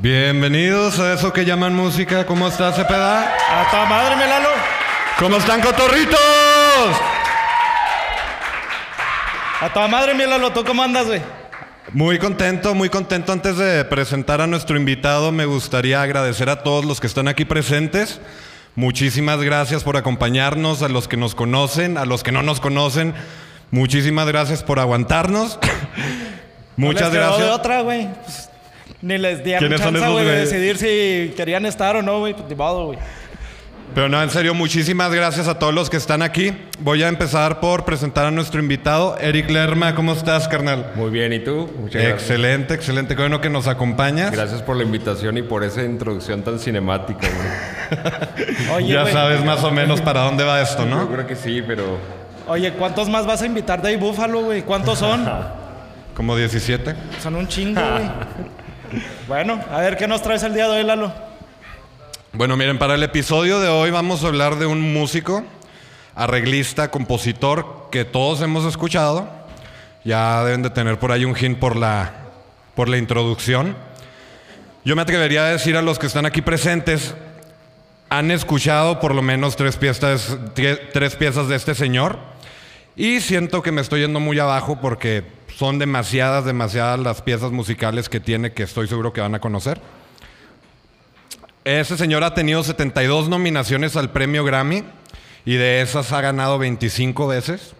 Bienvenidos a eso que llaman música. ¿Cómo estás, Cepeda? A toda madre, mi Lalo. ¿Cómo están, cotorritos? A toda madre, mi Lalo. ¿Tú cómo andas, güey? Muy contento, muy contento. Antes de presentar a nuestro invitado, me gustaría agradecer a todos los que están aquí presentes. Muchísimas gracias por acompañarnos, a los que nos conocen, a los que no nos conocen. Muchísimas gracias por aguantarnos. Muchas No les quedó gracias. de otra, güey. Pues, ni les dieron ¿Quiénes son chance, esos güey, de decidir si querían estar o no, güey. Pues güey. Pero no, en serio, muchísimas gracias a todos los que están aquí. Voy a empezar por presentar a nuestro invitado, Eric Lerma. ¿Cómo estás, carnal? Muy bien, ¿y tú? Muchas gracias. Excelente, excelente. Qué bueno que nos acompañas. Gracias por la invitación y por esa introducción tan cinemática, güey. Oye, ya güey. sabes más o menos para dónde va esto, Yo ¿no? creo que sí, pero Oye, ¿cuántos más vas a invitar de ahí, Búfalo, güey? ¿Cuántos son? Como 17. son un chingo, güey. bueno, a ver, ¿qué nos traes el día de hoy, Lalo? Bueno, miren, para el episodio de hoy vamos a hablar de un músico, arreglista, compositor que todos hemos escuchado. Ya deben de tener por ahí un hint por la, por la introducción. Yo me atrevería a decir a los que están aquí presentes, han escuchado por lo menos tres piezas, tre- tres piezas de este señor. Y siento que me estoy yendo muy abajo porque son demasiadas, demasiadas las piezas musicales que tiene que estoy seguro que van a conocer. Ese señor ha tenido 72 nominaciones al premio Grammy y de esas ha ganado 25 veces.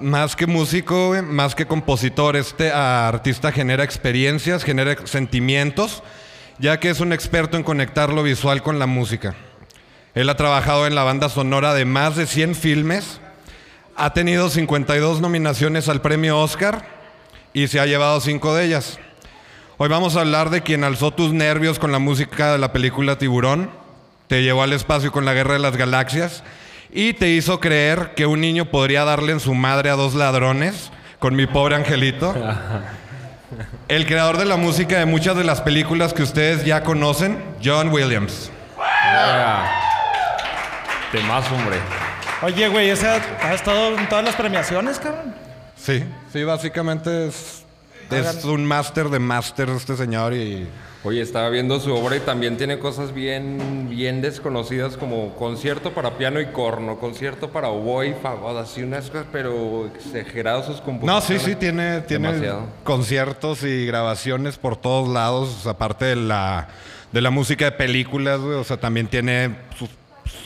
Más que músico, más que compositor, este artista genera experiencias, genera sentimientos, ya que es un experto en conectar lo visual con la música. Él ha trabajado en la banda sonora de más de 100 filmes, ha tenido 52 nominaciones al premio Oscar y se ha llevado 5 de ellas. Hoy vamos a hablar de quien alzó tus nervios con la música de la película Tiburón, te llevó al espacio con la Guerra de las Galaxias y te hizo creer que un niño podría darle en su madre a dos ladrones con mi pobre angelito. El creador de la música de muchas de las películas que ustedes ya conocen, John Williams. Temas, hombre. Oye, güey, ese ha, ha estado en todas las premiaciones, cabrón. Sí, sí, básicamente es, es un máster de máster este señor y... Oye, estaba viendo su obra y también tiene cosas bien, bien desconocidas como concierto para piano y corno, concierto para oboe y fagot, así unas cosas, pero exagerados sus No, composiciones. sí, sí, tiene, tiene Demasiado. conciertos y grabaciones por todos lados, aparte de la, de la música de películas, güey, o sea, también tiene sus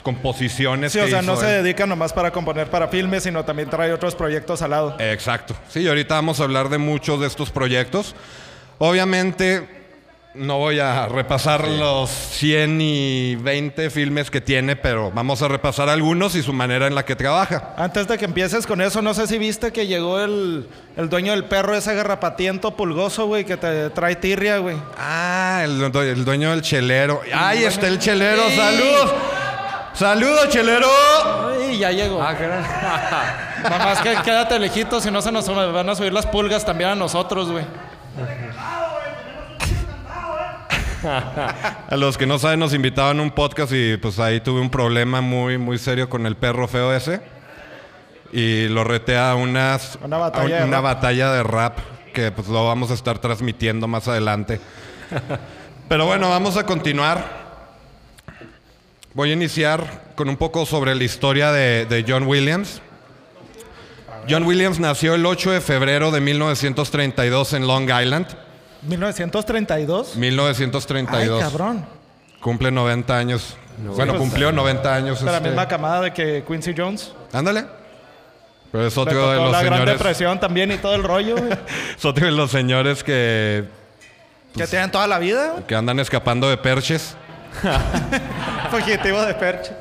composiciones. Sí, que o sea, hizo no se dedica nomás para componer para filmes, sino también trae otros proyectos al lado. Exacto. Sí, ahorita vamos a hablar de muchos de estos proyectos. Obviamente, no voy a repasar los 100 y 20 filmes que tiene, pero vamos a repasar algunos y su manera en la que trabaja. Antes de que empieces con eso, no sé si viste que llegó el, el dueño del perro, ese garrapatiento pulgoso, güey, que te trae tirria, güey. Ah, el, due- el dueño del chelero. ¡Ahí está el chelero! ¡Saludos! ¡Saludos, chelero! Ay, ya llegó. Ah, caray. Nomás que quédate lejito, si no se nos van a subir las pulgas también a nosotros, güey. A los que no saben, nos invitaban a un podcast y pues ahí tuve un problema muy, muy serio con el perro feo ese. Y lo reté a unas, Una batalla a un- de una batalla de rap que pues lo vamos a estar transmitiendo más adelante. Pero bueno, vamos a continuar. Voy a iniciar con un poco sobre la historia de, de John Williams. John Williams nació el 8 de febrero de 1932 en Long Island. 1932. 1932. Ay, cabrón. Cumple 90 años. bueno, cumplió 90 años. De la este. misma camada de que Quincy Jones. Ándale. Pero es otro de los la Gran señores. Depresión también y todo el rollo. Es otro de los señores que, que tienen toda la vida, que andan escapando de perches. Fugitivo de perche.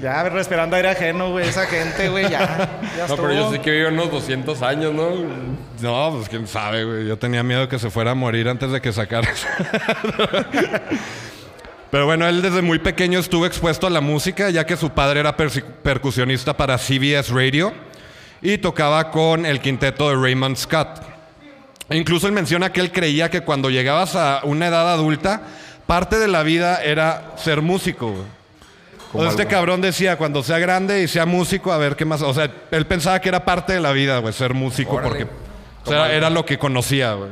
Ya respirando aire ajeno, güey. Esa gente, güey, ya. Ya No, pero yo sé que vive unos 200 años, ¿no? No, pues quién sabe, güey. Yo tenía miedo que se fuera a morir antes de que sacara. Pero bueno, él desde muy pequeño estuvo expuesto a la música, ya que su padre era percusionista para CBS Radio y tocaba con el quinteto de Raymond Scott. E incluso él menciona que él creía que cuando llegabas a una edad adulta, parte de la vida era ser músico. güey. Este algo- cabrón decía, cuando sea grande y sea músico, a ver qué más. O sea, él pensaba que era parte de la vida, güey, ser músico, Órale. porque o sea, era lo que conocía, güey.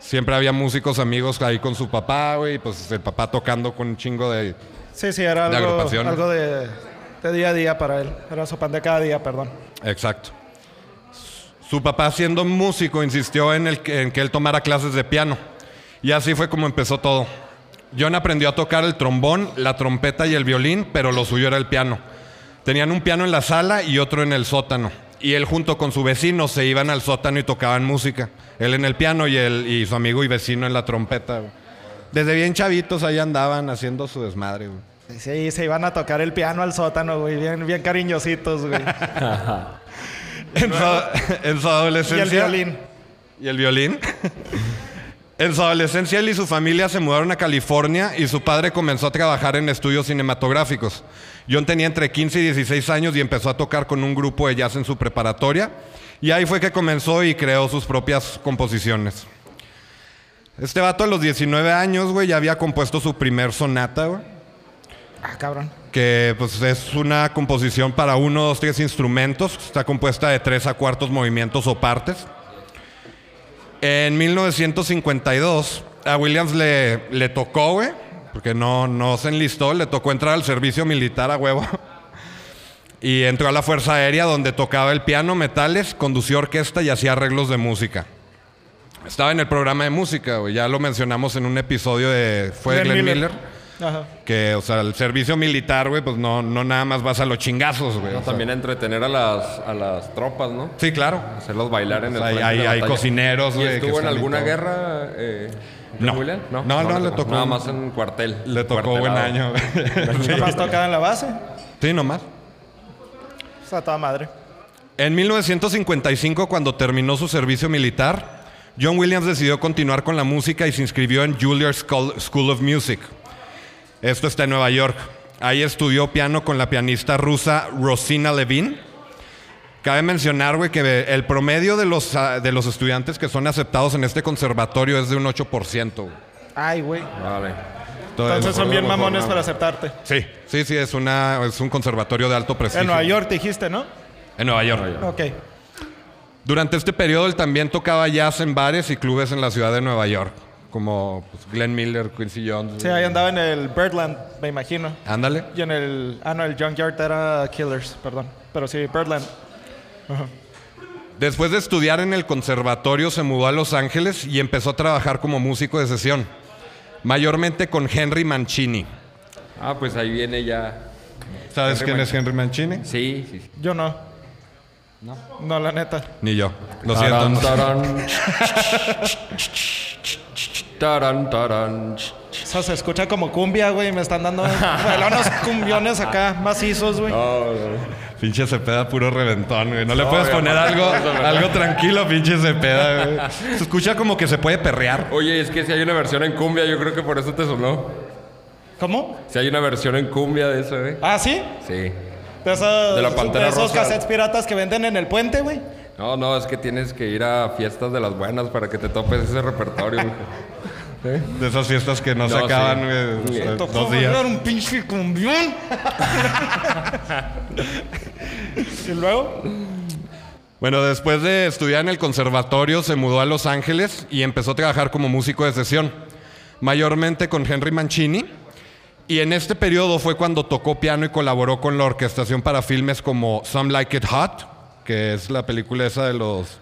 Siempre había músicos amigos ahí con su papá, güey. y Pues el papá tocando con un chingo de... Sí, sí, era De algo, de, de día a día para él. Era su pan de cada día, perdón. Exacto. Su papá, siendo músico, insistió en, el en que él tomara clases de piano. Y así fue como empezó todo. John aprendió a tocar el trombón, la trompeta y el violín, pero lo suyo era el piano. Tenían un piano en la sala y otro en el sótano. Y él junto con su vecino se iban al sótano y tocaban música. Él en el piano y, él, y su amigo y vecino en la trompeta. güey. Desde bien chavitos ahí andaban haciendo su desmadre. güey. Sí, se iban a tocar el piano al sótano, güey. Bien, bien cariñositos, güey. En su, en su y adolescencia... el violín. ¿Y el violín? en su adolescencia, él y su familia se mudaron a California y su padre comenzó a trabajar en estudios cinematográficos. John tenía entre 15 y 16 años y empezó a tocar con un grupo de jazz en su preparatoria. Y ahí fue que comenzó y creó sus propias composiciones. Este vato a los 19 años, güey, ya había compuesto su primer sonata, güey. Ah, cabrón. Que pues es una composición para uno, dos, tres instrumentos. Está compuesta de tres a cuartos movimientos o partes. En 1952 a Williams le, le tocó, güey, porque no, no se enlistó, le tocó entrar al servicio militar a huevo. Y entró a la Fuerza Aérea donde tocaba el piano, metales, conducía orquesta y hacía arreglos de música. Estaba en el programa de música, güey. Ya lo mencionamos en un episodio de... Fue Glenn Glenn Miller. Miller. Ajá. Que, o sea, el servicio militar, güey, pues no, no nada más vas a los chingazos, güey. No, sea, también a entretener a las, a las tropas, ¿no? sí, claro. Hacerlos bailar en el O sea, hay- de hay- hay batalla. cocineros, ¿Y güey, que estuvo en están y alguna todo. guerra? Eh, No. John Williams? No, no, le tocó- Nada más en cuartel. Le tocó buen cuartelado. año. güey. Nada más tocaba en la base. sí, nomás. O sea, toda madre. En 1955, cuando terminó su servicio militar, John Williams decidió continuar con la música y se inscribió en Juilliard School of Music. Esto está en Nueva York. Ahí estudió piano con la pianista rusa Rosina Levin. Cabe mencionar, güey, que el promedio de los, ah, de los estudiantes que son aceptados en este conservatorio es de un 8%. güey. Ay, güey. Vale. Entonces son bien mamones para aceptarte. Sí, sí, sí, es, una, es un conservatorio de alto prestigio. En Nueva York dijiste, ¿no? En Nueva York. Ok. Durante este periodo él también tocaba jazz en bares y clubes en la ciudad de Nueva York, como pues, Glenn Miller, Quincy Jones. Sí, ahí andaba en el Birdland, me imagino. Ándale. Y en el... Ah, no, el Junkyard era Killers, perdón. Pero sí, Birdland. Después de estudiar en el conservatorio se mudó a Los Ángeles y empezó a trabajar como músico de sesión, mayormente con Henry Mancini. Ah, pues ahí viene ya. ¿Sabes Henry quién es Henry Mancini? Sí, sí. sí. Yo no. No. No, la neta. Ni yo. Lo Tarán, siento. tarán. Tarán. O sea, se escucha como cumbia, güey. Me están dando unos cumbiones acá macizos, güey. No, no. Pinche Cepeda puro reventón, güey. No le No, puedes poner no, algo, algo tranquilo, pinche Cepeda, güey. Se escucha como que se puede perrear. Oye, es que si hay una versión en cumbia, yo creo que por eso te sonó. ¿Cómo? Si hay una versión en cumbia de eso, ¿eh? Ah, ¿sí? Sí. De, esos- De la Pantera de esos Rosa. cassettes piratas que venden en el puente, güey. No, no, es que tienes que ir a fiestas de las buenas para que te topes ese repertorio. güey. De esas fiestas que no, se No, acaban, sí. o sea, Tocó dos días. un pinche cumbión. y luego, Bueno, después de estudiar en el conservatorio, se mudó a Los Ángeles y empezó a trabajar como músico de sesión, mayormente con Henry Mancini. Y en este periodo fue cuando tocó piano y colaboró con la orquestación para filmes como Some Like It Hot, que es la película esa de los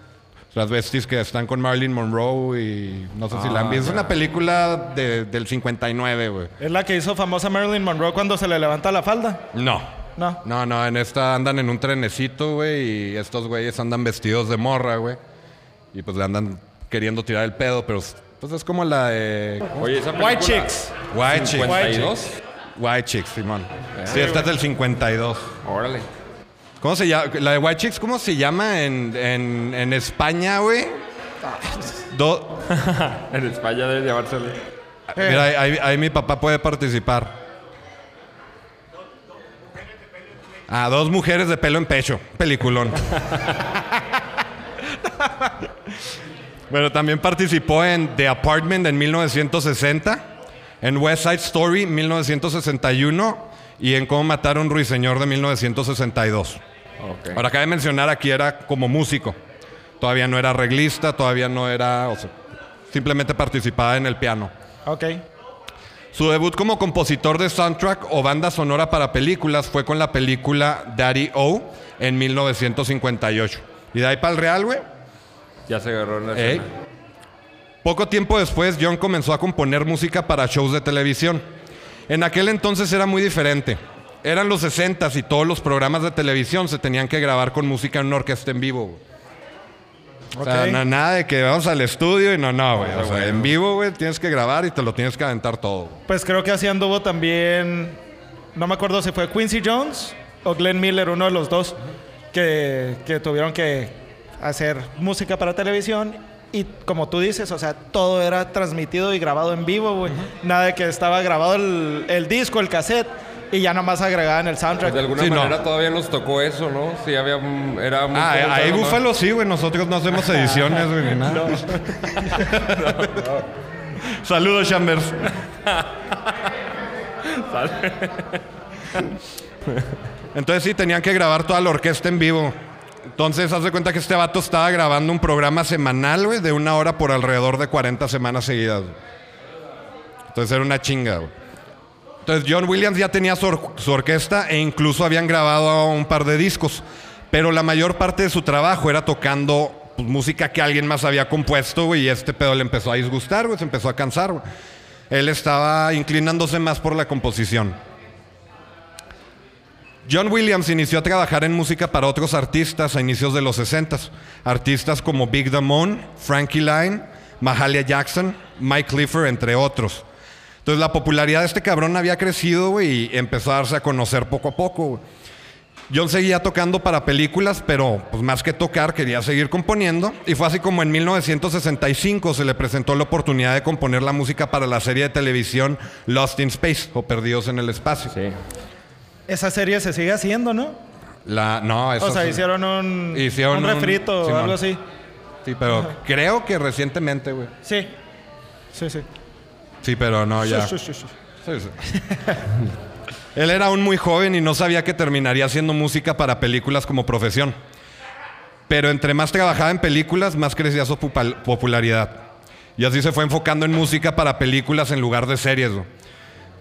transvestis que están con Marilyn Monroe y no sé si la han visto. Es una película de- del 59, güey. es la que hizo famosa Marilyn Monroe cuando se le levanta la falda. No. No. No, no, en esta andan en un trenecito, güey, y estos güeyes andan vestidos de morra, güey. Y pues le andan queriendo tirar el pedo, pero pues es como la de... Oye, esa película... White Chicks. White Chicks. 52. White Chicks, Simón. Sí, esta es del 52. Órale. ¿Cómo se llama? La de White Chicks, ¿cómo se llama en, en, en España, güey? Do- En España debe llamársele. Mira, ahí, ahí- ahí mi papá puede participar. Ah, dos mujeres de pelo en pecho. Peliculón. bueno, también participó en The Apartment en 1960, en West Side Story 1961 y en Cómo matar a un ruiseñor de 1962. Ok. Ahora, cabe mencionar aquí era como músico. Todavía no era arreglista, todavía no era... o sea, simplemente participaba en el piano. Ok. Su debut como compositor de soundtrack o banda sonora para películas fue con la película Daddy O en 1958. Y de ahí para el Real, güey. Ya se agarró en la Ey. escena. Poco tiempo después, John comenzó a componer música para shows de televisión. En aquel entonces era muy diferente. Eran los 60 y todos los programas de televisión se tenían que grabar con música en una orquesta en vivo. güey. O sea, nada de que vamos al estudio y no, no, güey. O sea, en vivo, güey, tienes que grabar y te lo tienes que aventar todo. Pues creo que así anduvo también. No me acuerdo si fue Quincy Jones o Glenn Miller, uno de los dos, que, que tuvieron que hacer música para televisión. Y como tú dices, o sea, todo era transmitido y grabado en vivo, güey. Nada de que estaba grabado el, el disco, el cassette, y ya nomás agregaban el soundtrack. De alguna Sí, no. manera todavía nos tocó eso, ¿no? Sí, había... Era muy Ah, ahí ¿no? Búfalo sí, güey. Nosotros no hacemos ediciones, güey, ni nada. Saludos, Chambers. Entonces sí, tenían que grabar toda la orquesta en vivo. Entonces, haz de cuenta que este vato estaba grabando un programa semanal, güey, de una hora por alrededor de 40 semanas seguidas. Entonces era una chinga, güey. Entonces John Williams ya tenía su, or- su orquesta e incluso habían grabado un par de discos. Pero la mayor parte de su trabajo era tocando pues, música que alguien más había compuesto, y este pedo le empezó a disgustar, güey, se empezó a cansar. Él estaba inclinándose más por la composición. John Williams inició a trabajar en música para otros artistas a inicios de los 60 Artistas como Big Damone, Frankie Lyne, Mahalia Jackson, Mike Clifford, entre otros. Entonces la popularidad de este cabrón había crecido, güey, y empezó a darse a conocer poco a poco, güey. John seguía tocando para películas, pero pues más que tocar quería seguir componiendo. Y fue así como en 1965 se le presentó la oportunidad de componer la música para la serie de televisión Lost in Space o Perdidos en el Espacio. Sí. Esa serie se sigue haciendo, ¿no? La, no, eso O sea, hicieron un, Hicieron un un- refrito o Simón. algo así. Sí, pero creo que recientemente, güey. Sí. Sí, sí. Sí, pero no, ya. Sí, sí, sí. Él era aún muy joven y no sabía que terminaría haciendo música para películas como profesión. Pero entre más trabajaba en películas, más crecía su popularidad. Y así se fue enfocando en música para películas en lugar de series. güey.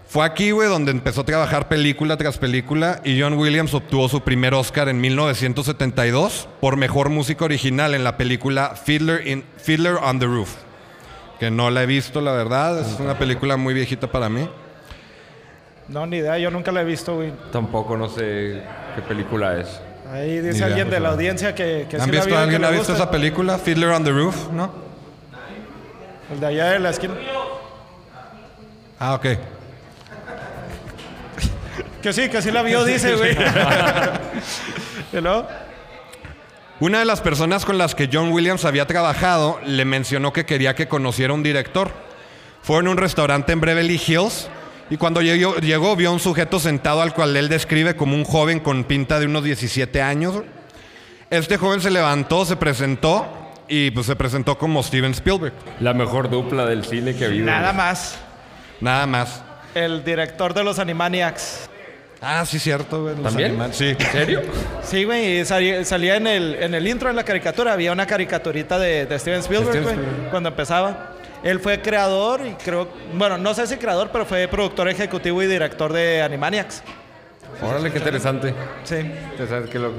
Fue aquí, güey, donde empezó a trabajar película tras película y John Williams obtuvo su primer Oscar en 1972 por mejor música original en la película Fiddler, in- Fiddler on the Roof. Que no la he visto, la verdad. Es una película muy viejita para mí. No, ni idea. Yo nunca la he visto, güey. Tampoco no sé qué película es. Ahí dice idea, alguien de pues, la no. audiencia que, que ¿Han sí la visto, vio, que ¿Alguien le ha visto gusta. esa película? Fiddler on the Roof, ¿no? El de allá de la esquina. Ah, ok. Que sí, que sí la vio, dice, güey. ¿Y luego? Una de las personas con las que John Williams había trabajado le mencionó que quería que conociera un director. Fueron a un restaurante en Beverly Hills y cuando llegó, llegó vio a un sujeto sentado al cual él describe como un joven con pinta de unos 17 años. Este joven se levantó, se presentó y pues se presentó como Steven Spielberg. La mejor dupla del cine que ha habido. Nada más. Nada más. El director de los Animaniacs. Ah, sí, cierto, güey. los ¿También? animales. Sí. ¿En serio? Sí, güey, y salía, salía en, el, en el intro de la caricatura, había una caricaturita de, de Steven Spielberg, Steven güey, Spielberg. cuando empezaba. Él fue creador y creo, bueno, no sé si creador, pero fue productor ejecutivo y director de Animaniacs. Órale, qué interesante. Sí. Interesante, qué loco.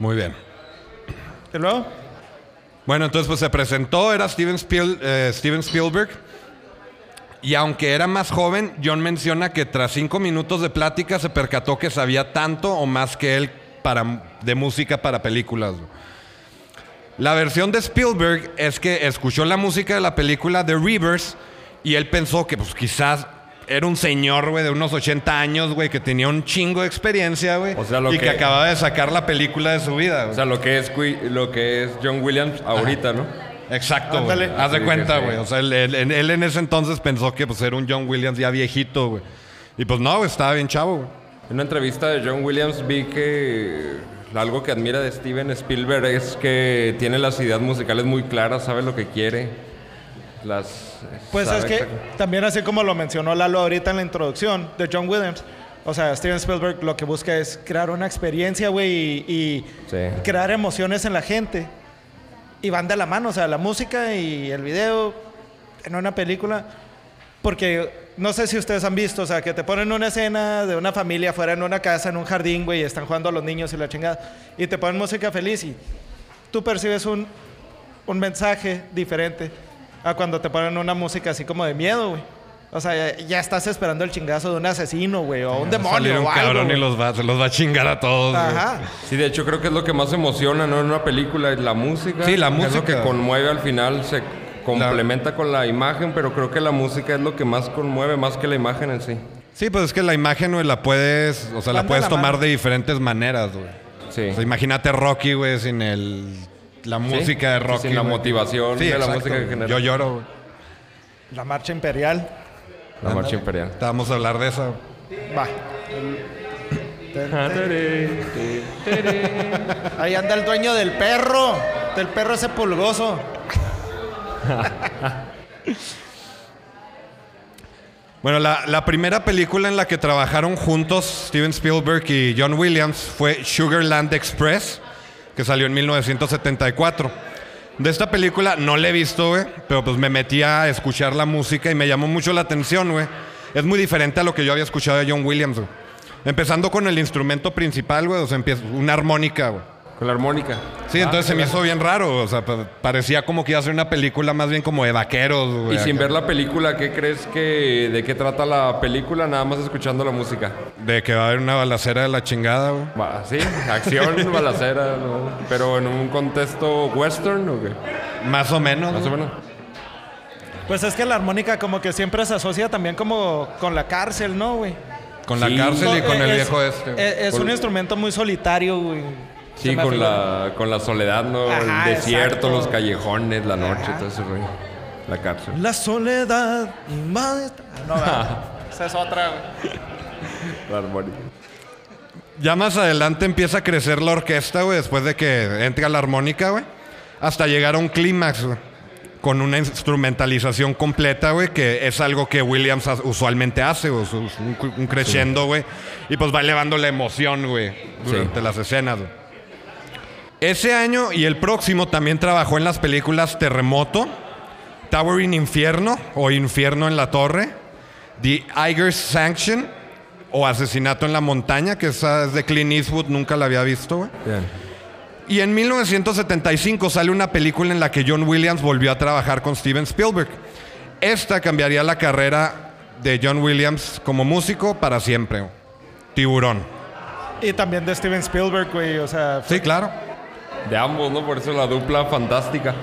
Muy bien. ¿Y luego? Bueno, entonces pues se presentó, era Steven, Spiel- eh, Steven Spielberg. Y aunque era más joven, John menciona que tras cinco minutos de plática se percató que sabía tanto o más que él para, de música para películas. La versión de Spielberg es que escuchó la música de la película The Rivers y él pensó que pues quizás era un señor, güey, de unos 80 años, güey, que tenía un chingo de experiencia, güey. O sea, lo y que... que- acababa de sacar la película de su vida, güey. O sea, lo que es, lo que es John Williams ahorita, ¿no? Exacto, güey. Haz de Sí, cuenta, güey. O sea, él, él- él en ese entonces pensó que pues, era un John Williams ya viejito, güey. Y pues no, güey, estaba bien chavo, güey. En una entrevista de John Williams vi que algo que admira de Steven Spielberg es que tiene las ideas musicales muy claras, sabe lo que quiere. Las Pues es que también así como lo mencionó Lalo ahorita en la introducción de John Williams, o sea, Steven Spielberg lo que busca es crear una experiencia, güey, y, y Sí. crear emociones en la gente. Y van de la mano, o sea, la música y el video en una película. Porque no sé si ustedes han visto, o sea, que te ponen una escena de una familia fuera en una casa, en un jardín, güey, y están jugando a los niños y la chingada, y te ponen música feliz y tú percibes un, un mensaje diferente a cuando te ponen una música así como de miedo, güey. O sea, ya, ya estás esperando el chingazo de un asesino, güey, o un Va a salir demonio un o algo, cabrón y güey. los va, se los va a chingar a todos. güey. Ajá. Sí, de hecho creo que es lo que más emociona, ¿no? En una película, es la música. Sí, la Es lo música. que conmueve al final, se complementa con la imagen, pero creo que la música es lo que más conmueve, más que la imagen en sí. Sí, pues es que la imagen, güey, la puedes, o sea, la puedes la tomar mano. de diferentes maneras, güey. Sí. O sea, imagínate Rocky, güey, sin el la música de Sí, Rocky. sin la güey. motivación de la música que genera. Yo lloro, güey. La marcha imperial. La marcha imperial. Vamos a hablar de eso. Va. Ahí anda el dueño del perro. Del perro ese pulgoso. Bueno, la, la primera película en la que trabajaron juntos Steven Spielberg y John Williams fue Sugarland Express, que salió en 1974. De esta película no la he visto, güey, pero pues me metí a escuchar la música y me llamó mucho la atención, güey. Es muy diferente a lo que yo había escuchado de John Williams, güey. Empezando con el instrumento principal, güey, o sea, empieza una armónica, güey. Con la armónica. Sí, entonces se me hizo bien raro, o sea, pa- parecía como que iba a ser una película más bien como de vaqueros, güey. Y sin acá. ver la película, ¿qué crees que de qué trata la película? Nada más escuchando la música. De que va a haber una balacera de la chingada, güey. Sí, acción, balacera, ¿no? Pero en un contexto western o qué? Más o menos. Más o menos. Pues es que la armónica como que siempre se asocia también como con la cárcel, ¿no, güey? Con la Sí. cárcel y con el viejo este. Es, es un instrumento muy solitario, güey. Sí, con la, con la soledad, ¿no? Ajá, el desierto, exacto. los callejones, la noche, todo ese rollo. La cárcel. La soledad invade... Ah, No. Esa es otra, güey. La armónica. Ya más adelante empieza a crecer la orquesta, güey, después de que entra la armónica, güey. Hasta llegar a un clímax, güey. Con una instrumentalización completa, güey, que es algo que Williams usualmente hace, Un, un crescendo, güey. Y pues va elevando la emoción, güey, durante Sí. las escenas, güey. Ese año y el próximo también trabajó en las películas Terremoto, Towering Infierno o Infierno en la Torre, The Iger Sanction o Asesinato en la Montaña, que esa es de Clint Eastwood, nunca la había visto. Bien. Y en 1975 sale una película en la que John Williams volvió a trabajar con Steven Spielberg. Esta cambiaría la carrera de John Williams como músico para siempre. Tiburón. Y también de Steven Spielberg, güey. O sea, Sí, claro. De ambos, ¿no? Por eso la dupla fantástica.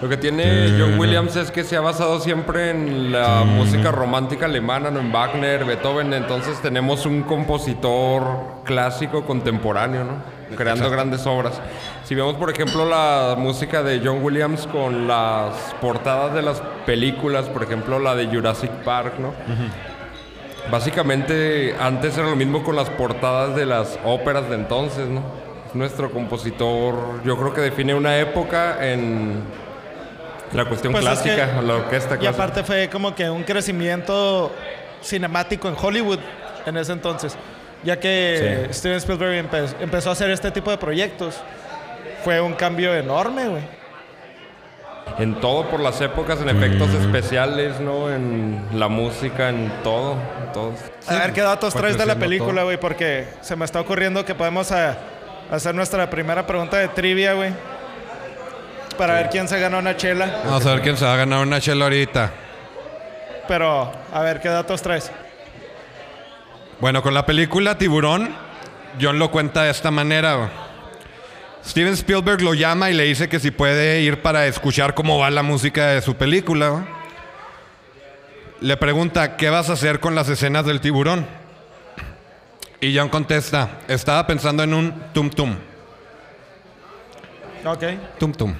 Lo que tiene John Williams es que se ha basado siempre en la música romántica alemana, ¿no? En Wagner, Beethoven. Entonces tenemos un compositor clásico contemporáneo, ¿no? Creando grandes obras. Si vemos, por ejemplo, la música de John Williams con las portadas de las películas, por ejemplo, la de Jurassic Park, ¿no? Básicamente, antes era lo mismo con las portadas de las óperas de entonces, ¿no? Es nuestro compositor, yo creo que define una época en la cuestión Pues es clásica, que- la orquesta Y clásica. aparte fue como que un crecimiento cinemático en Hollywood en ese entonces. Ya que Sí. Steven Spielberg empe- empezó a hacer este tipo de proyectos. Fue un cambio enorme, güey. En todo por las épocas, en efectos especiales, ¿no? En la música, en todo, en todo. A ver qué datos traes de la película, güey, porque se me está ocurriendo que podemos a- hacer nuestra primera pregunta de trivia, güey. Para ver quién se gana una chela. Vamos a ver quién se va a ganar una chela ahorita. Pero, a ver qué datos traes. Bueno, con la película Tiburón, John lo cuenta de esta manera. Steven Spielberg lo llama y le dice que si puede ir para escuchar cómo va la música de su película. Le pregunta, ¿qué vas a hacer con las escenas del tiburón? Y John contesta, estaba pensando en un tum tum. Ok. Tum tum.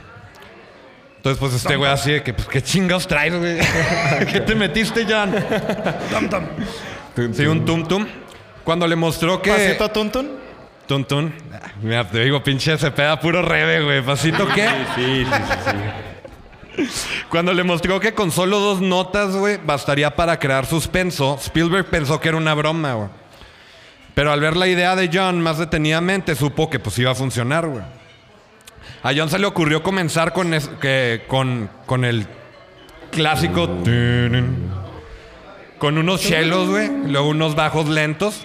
Entonces, pues este güey así de que, pues, ¿qué chingados traes, güey? ¿Qué te metiste, John? tum tum. Sí, un tum tum. Cuando le mostró que... Pasito tuntun. Tun tun. Ah, Mira, te digo, pinche se pega puro rebe, güey. ¿Pasito qué? Sí, sí, sí, sí. Cuando le mostró que con solo dos notas, güey, bastaría para crear suspenso, Spielberg pensó que era una broma, güey. Pero al ver la idea de John más detenidamente, supo que pues iba a funcionar, güey. A John se le ocurrió comenzar con, es- que, con, con el clásico. Con unos chelos, güey. Luego unos bajos lentos.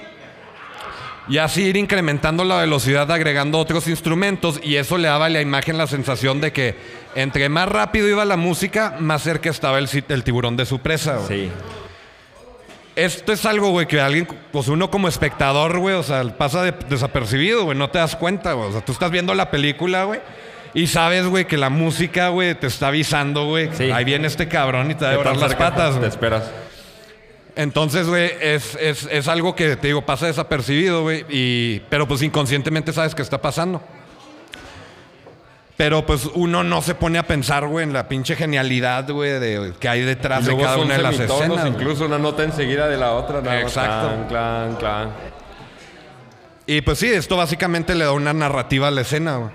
Y así ir incrementando la velocidad agregando otros instrumentos. Y eso le daba a la imagen la sensación de que entre más rápido iba la música, más cerca estaba el, el tiburón de su presa, güey. Sí. Esto es algo, güey, que alguien, pues uno como espectador, güey, o sea, pasa de- desapercibido, güey, no te das cuenta, güey. O sea, tú estás viendo la película, güey, y sabes, güey, que la música, güey, te está avisando, güey. Sí. Ahí viene este cabrón y te va a ¿Qué devorar tan las patas, Te esperas. Entonces, güey, es, es, es algo que, te digo, pasa desapercibido, güey. Pero pues inconscientemente sabes que está pasando. Pero pues uno no se pone a pensar, güey, en la pinche genialidad, güey, de, que hay detrás de cada una de las escenas. incluso una nota enseguida de la otra. nada más. Exacto. Clan, clan, clan. Y pues sí, esto básicamente le da una narrativa a la escena, güey.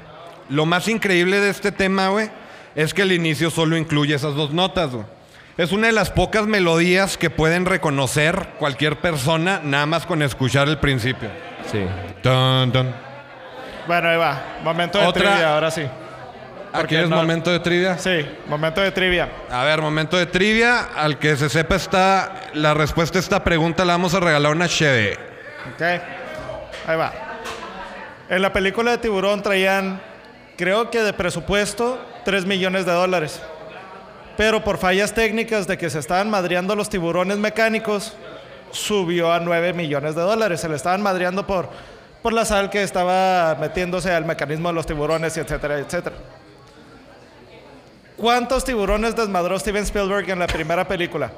Lo más increíble de este tema, güey, es que el inicio solo incluye esas dos notas, güey. Es una de las pocas melodías que pueden reconocer cualquier persona nada más con escuchar el principio. Sí. Tan, tan. Bueno, ahí va. Momento de Otra- trivia, ahora sí. ¿Aquí es no- momento de trivia? Sí, momento de trivia. A ver, momento de trivia. Al que se sepa está la respuesta a esta pregunta, le vamos a regalar una cheve. Ok. Ahí va. En la película de Tiburón traían, creo que de presupuesto, 3 millones de dólares. Pero por fallas técnicas de que se estaban madreando los tiburones mecánicos, subió a 9 millones de dólares. Se le estaban madreando por, por la sal que estaba metiéndose al mecanismo de los tiburones, etcétera, etcétera. ¿Cuántos tiburones desmadró Steven Spielberg en la primera película?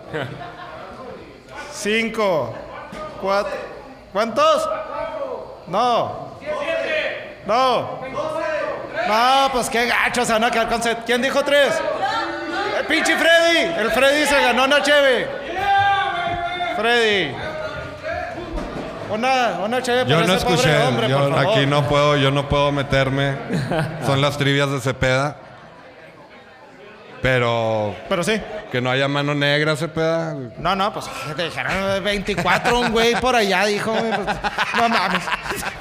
Cinco. Cuatro. ¿Cuántos? No. No. No, pues qué gacho, se van a quedar con set. ¿Quién dijo tres? El pinche Freddy. El Freddy se ganó una cheve. Freddy. Una, una cheve Yo para no ese pobre escuché, hombre, yo por favor. aquí no puedo, yo no puedo meterme. Son las trivias de Cepeda. Pero Pero sí. que no haya mano negra, Cepeda. No, no, pues dijeron 24, un güey por allá dijo, güey, pues, no mames.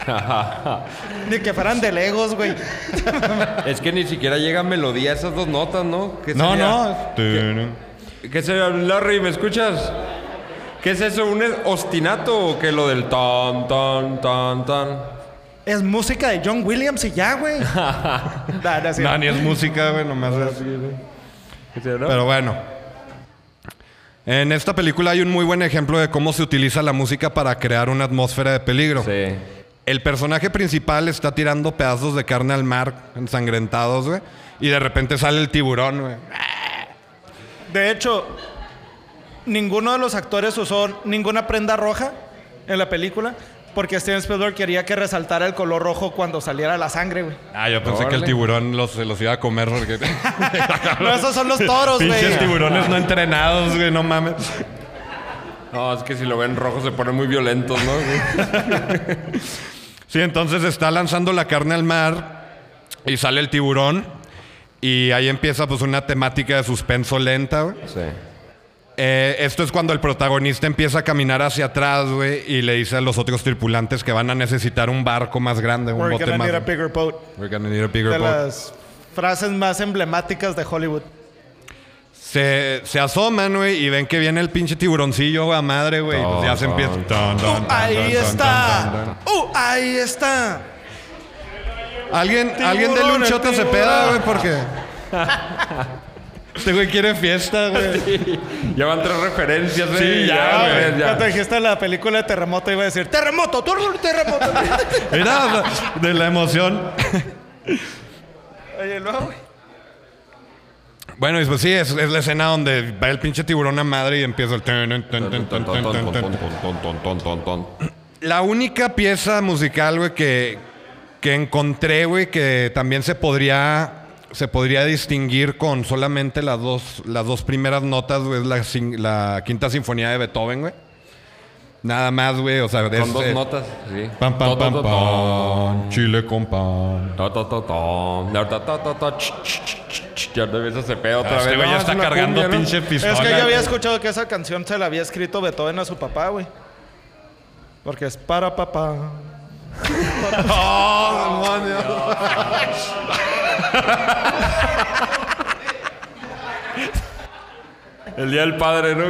Ni que fueran de Legos, güey. Es que ni siquiera llega melodía a esas dos notas, ¿no? ¿Qué No, no. ¿Qué sería? Larry, ¿me escuchas? ¿Qué es eso? ¿Un ostinato o qué lo del tan, tan, tan, tan? Es música de John Williams y ya, güey. No, sí. No, ni es música, güey, nomás es. ¿Qué sería, no? Pero bueno. En esta película hay un muy buen ejemplo de cómo se utiliza la música para crear una atmósfera de peligro. Sí. El personaje principal está tirando pedazos de carne al mar, ensangrentados, güey. Y de repente sale el tiburón, güey. De hecho, ninguno de los actores usó ninguna prenda roja en la película porque Steven Spielberg quería que resaltara el color rojo cuando saliera la sangre, güey. Ah, yo pensé que el tiburón los, se los iba a comer porque... No, esos son los toros, güey. Pinches tiburones no entrenados, güey, no mames. No, es que si lo ven rojo se ponen muy violentos, ¿no? Sí, entonces está lanzando la carne al mar y sale el tiburón. Y ahí empieza pues una temática de suspenso lenta, güey. sí. Eh, esto es cuando el protagonista empieza a caminar hacia atrás, güey, y le dice a los otros tripulantes que van a necesitar un barco más grande, un We're bote gonna más. need a bigger boat. We're gonna need a bigger De boat. las frases más emblemáticas de Hollywood. Se, se asoman, güey, y ven que viene el pinche tiburoncillo a madre, güey. y pues ya se empieza. Ahí está. ¡Uh! Ahí está. Alguien, alguien dele un el shot a tiburón. Cepeda, güey, porque. Este güey quiere fiesta, güey. Ya van tres referencias, Sí, güey. ya, güey, ya. Cuando dijiste la película de Terremoto iba a decir ¡Terremoto! ¡Tú, terremoto! Mira, de la emoción. Oye, luego, güey. Bueno, y pues sí, es, es la escena donde va el pinche tiburón a madre y empieza el. La única pieza musical, güey, que, que encontré, güey, que también se podría, se podría distinguir con solamente las dos, las dos primeras notas, güey, es la, la quinta sinfonía de Beethoven, güey. Nada más, güey, o sea, es, Son dos eh, notas, sí. Pam, pam, pam, pam, chile con pan. Ya debes ese pedo otra Este vez. güey ya es está cargando pinche pistola. Es que yo había escuchado que esa canción se la había escrito Beethoven a su papá, güey. Porque es para papá. El día del padre, ¿no?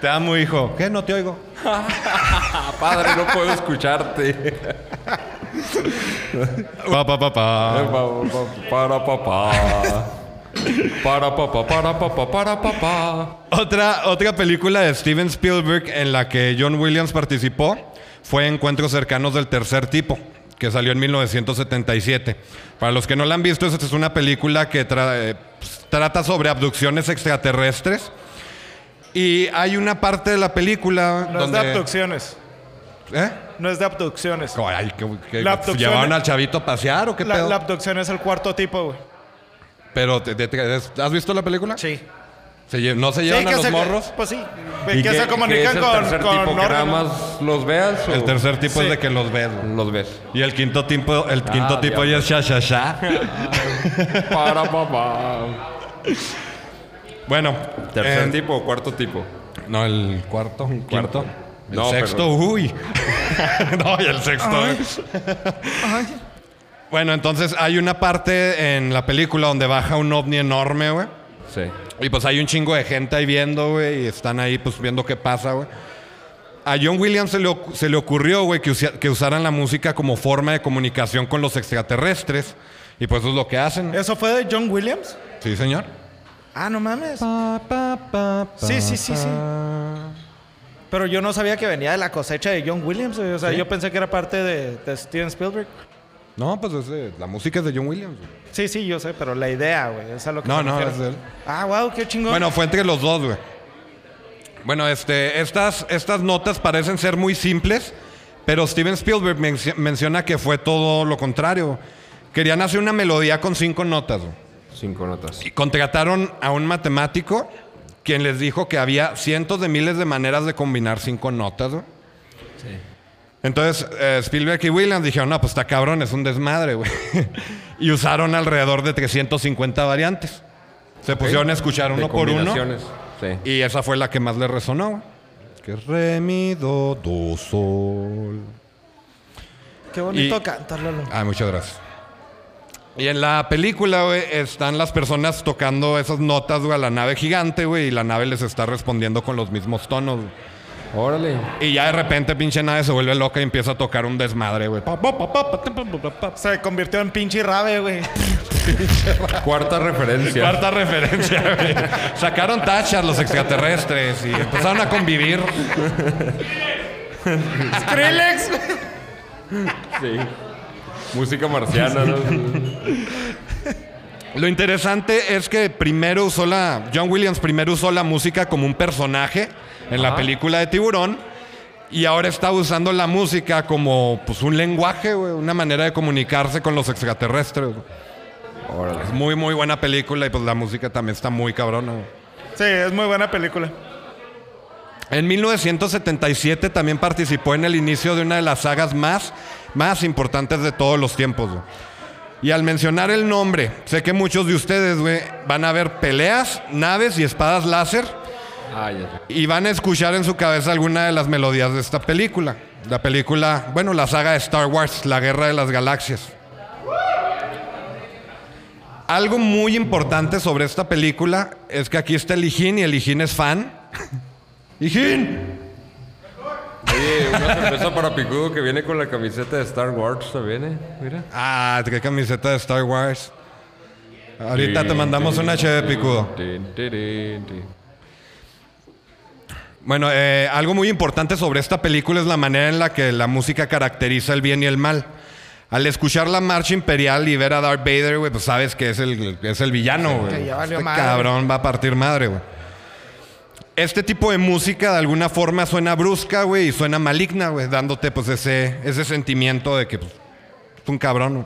te amo, hijo. ¿Qué? No te oigo. padre, no puedo escucharte. pa, pa, pa, pa. Eh, para, papá. Para papá, para papá, para papá. Otra, otra película de Steven Spielberg en la que John Williams participó fue Encuentros cercanos del tercer tipo, que salió en 1977. Para los que no la han visto, esta es una película que tra- eh, pues, trata sobre abducciones extraterrestres. Y hay una parte de la película No donde... es de abducciones. ¿Eh? No es de abducciones. Ay, ¿qué- qué- La abducción- ¿Llevaron al chavito a pasear o qué La, pedo? la abducción es el cuarto tipo, güey. Pero, te- te- te- ¿has visto la película? Sí. Se lle- ¿No se llevan Sí, a que los se- morros? Pues sí. ¿Y que qué- se comunican es el con, tercer con tipo que nada órganos. más los veas o El tercer tipo Sí. es de que los ves. los ves? Y el quinto tipo, el quinto tipo ya es sha sha sha. Para papá. bueno, ¿Tercer tipo o cuarto tipo? No, el cuarto, Cuarto. quinto. El No, sexto, uy. no, y el sexto. eh. Bueno, entonces hay una parte en la película donde baja un ovni enorme, güey. Sí. Y pues hay un chingo de gente ahí viendo, güey, y están ahí pues viendo qué pasa, güey. A John Williams se le, se le ocurrió, güey, que, usia- que usaran la música como forma de comunicación con los extraterrestres. Y pues eso es lo que hacen. ¿Eso fue de John Williams? Sí, señor. Ah, no mames. Sí, sí, sí, sí. Pero yo no sabía que venía de la cosecha de John Williams. güey. O sea, yo pensé que era parte de, de Steven Spielberg. No, pues es de- la música es de John Williams. güey. Sí, sí, yo sé, pero la idea, güey. Esa es lo que No, no, es de él. Ah, wow, qué chingón. Bueno, fue entre los dos, güey. Bueno, este, estas, estas notas parecen ser muy simples, pero Steven Spielberg menci- menciona que fue todo lo contrario. Querían hacer una melodía con cinco notas. güey. Cinco notas. Y contrataron a un matemático quien les dijo que había cientos de miles de maneras de combinar cinco notas. güey. Entonces eh, Spielberg y Williams dijeron, no, pues está cabrón, es un desmadre, güey. y usaron alrededor de 350 variantes. Se pusieron a escuchar uno por uno. combinaciones. Sí. Y esa fue la que más le resonó, güey. Que re, mi, do, do, sol. qué bonito y- cantar, Lalo. Ah, muchas gracias. Y en la película, güey, están las personas tocando esas notas, güey, a la nave gigante, güey, y la nave les está respondiendo con los mismos tonos. güey. Órale. Y ya de repente, pinche nave se vuelve loca y empieza a tocar un desmadre, güey. Se convirtió en pinche rabe, güey. Cuarta referencia. Cuarta referencia, güey. Sacaron tachas los extraterrestres y empezaron a convivir. Skrillex. sí. Música marciana, ¿no? Lo interesante es que primero usó la. John Williams primero usó la música como un personaje en la película de Tiburón. Y ahora está usando la música como pues un lenguaje, una manera de comunicarse con los extraterrestres. Órale. Es muy, muy buena película y pues la música también está muy cabrona. Sí, es muy buena película. En 1977 también participó en el inicio de una de las sagas más, más importantes de todos los tiempos. Y al mencionar el nombre, sé que muchos de ustedes, güey, van a ver peleas, naves y espadas láser Ah, ya y van a escuchar en su cabeza alguna de las melodías de esta película. La película, bueno, la saga de Star Wars, La Guerra de las Galaxias. Algo muy importante sobre esta película es que aquí está el Hijín y el Hijín es fan. ¡Hijín! Oye, una cerveza para picudo que viene con la camiseta de Star Wars también, ¿eh? Mira. Ah, qué camiseta de Star Wars. Ahorita te mandamos una HD picudo. Tin, tirin, tin. Bueno, eh, algo muy importante sobre esta película es la manera en la que la música caracteriza el bien y el mal. Al escuchar la marcha imperial y ver a Darth Vader, güey, pues sabes que es el, es el villano, güey. Este madre. cabrón va a partir madre, güey. Este tipo de música de alguna forma suena brusca, güey, y suena maligna, güey, dándote pues ese, ese sentimiento de que pues, es un cabrón.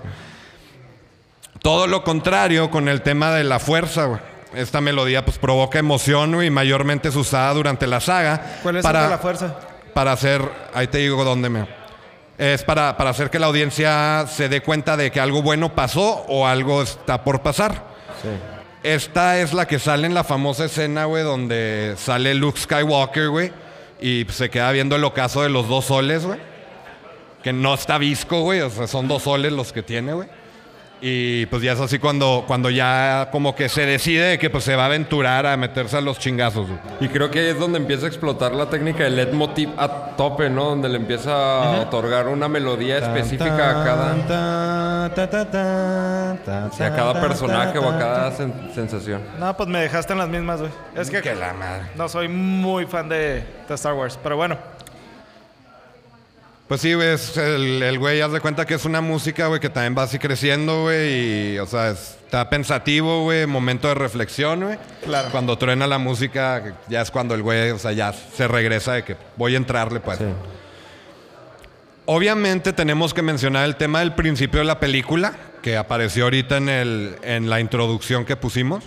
Todo lo contrario con el tema de la fuerza, güey. Esta melodía pues provoca emoción, güey, y mayormente es usada durante la saga. ¿Cuál es para, de la fuerza? Para hacer, ahí te digo dónde me... Es para, para hacer que la audiencia se dé cuenta de que algo bueno pasó o algo está por pasar. Sí. Esta es la que sale en la famosa escena, güey, donde sale Luke Skywalker, güey, y se queda viendo el ocaso de los dos soles, güey. Que no está visco, güey, o sea, son dos soles los que tiene, güey. Y pues ya es así cuando, cuando ya como que se decide que pues se va a aventurar a meterse a los chingazos. güey. Y creo que ahí es donde empieza a explotar la técnica del leitmotiv a tope, ¿no? Donde le empieza a otorgar una melodía específica a cada, sí, a cada personaje o a cada sen- sensación. No, pues me dejaste en las mismas, güey. Es que, Que la madre. no soy muy fan de, de Star Wars, pero bueno. Pues sí, güey, es el, el güey, haz de cuenta que es una música, güey, que también va así creciendo, güey, y, o sea, está pensativo, güey, momento de reflexión, güey. Claro. Cuando truena la música, ya es cuando el güey, o sea, ya se regresa de que voy a entrarle, pues. Obviamente tenemos que mencionar el tema del principio de la película, que apareció ahorita en, el, en la introducción que pusimos.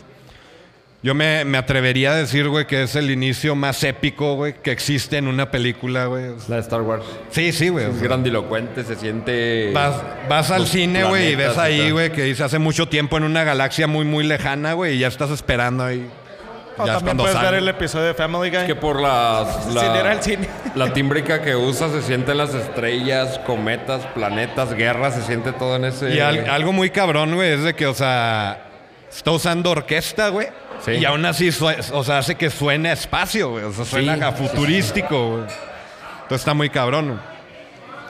Yo me, me atrevería a decir, güey, que es el inicio más épico, güey, que existe en una película, güey. La de Star Wars. Sí, sí, güey. o Es sea, grandilocuente, se siente... Vas, vas al cine, güey, y ves ahí, güey, que dice hace mucho tiempo en una galaxia muy, muy lejana, güey, y ya estás esperando ahí. O Ya es también cuando puedes sale. ver el episodio de Family Guy. que por las... Sin La, ir al cine. la tímbrica que usa se sienten las estrellas, cometas, planetas, guerras, se siente todo en ese... Y al- algo muy cabrón, güey, es de que, o sea, está usando orquesta, güey. Sí. Y aún así, o sea, hace que suene a espacio, güey. O sea, suena Sí, a sí, sí. futurístico, güey. Entonces está muy cabrón.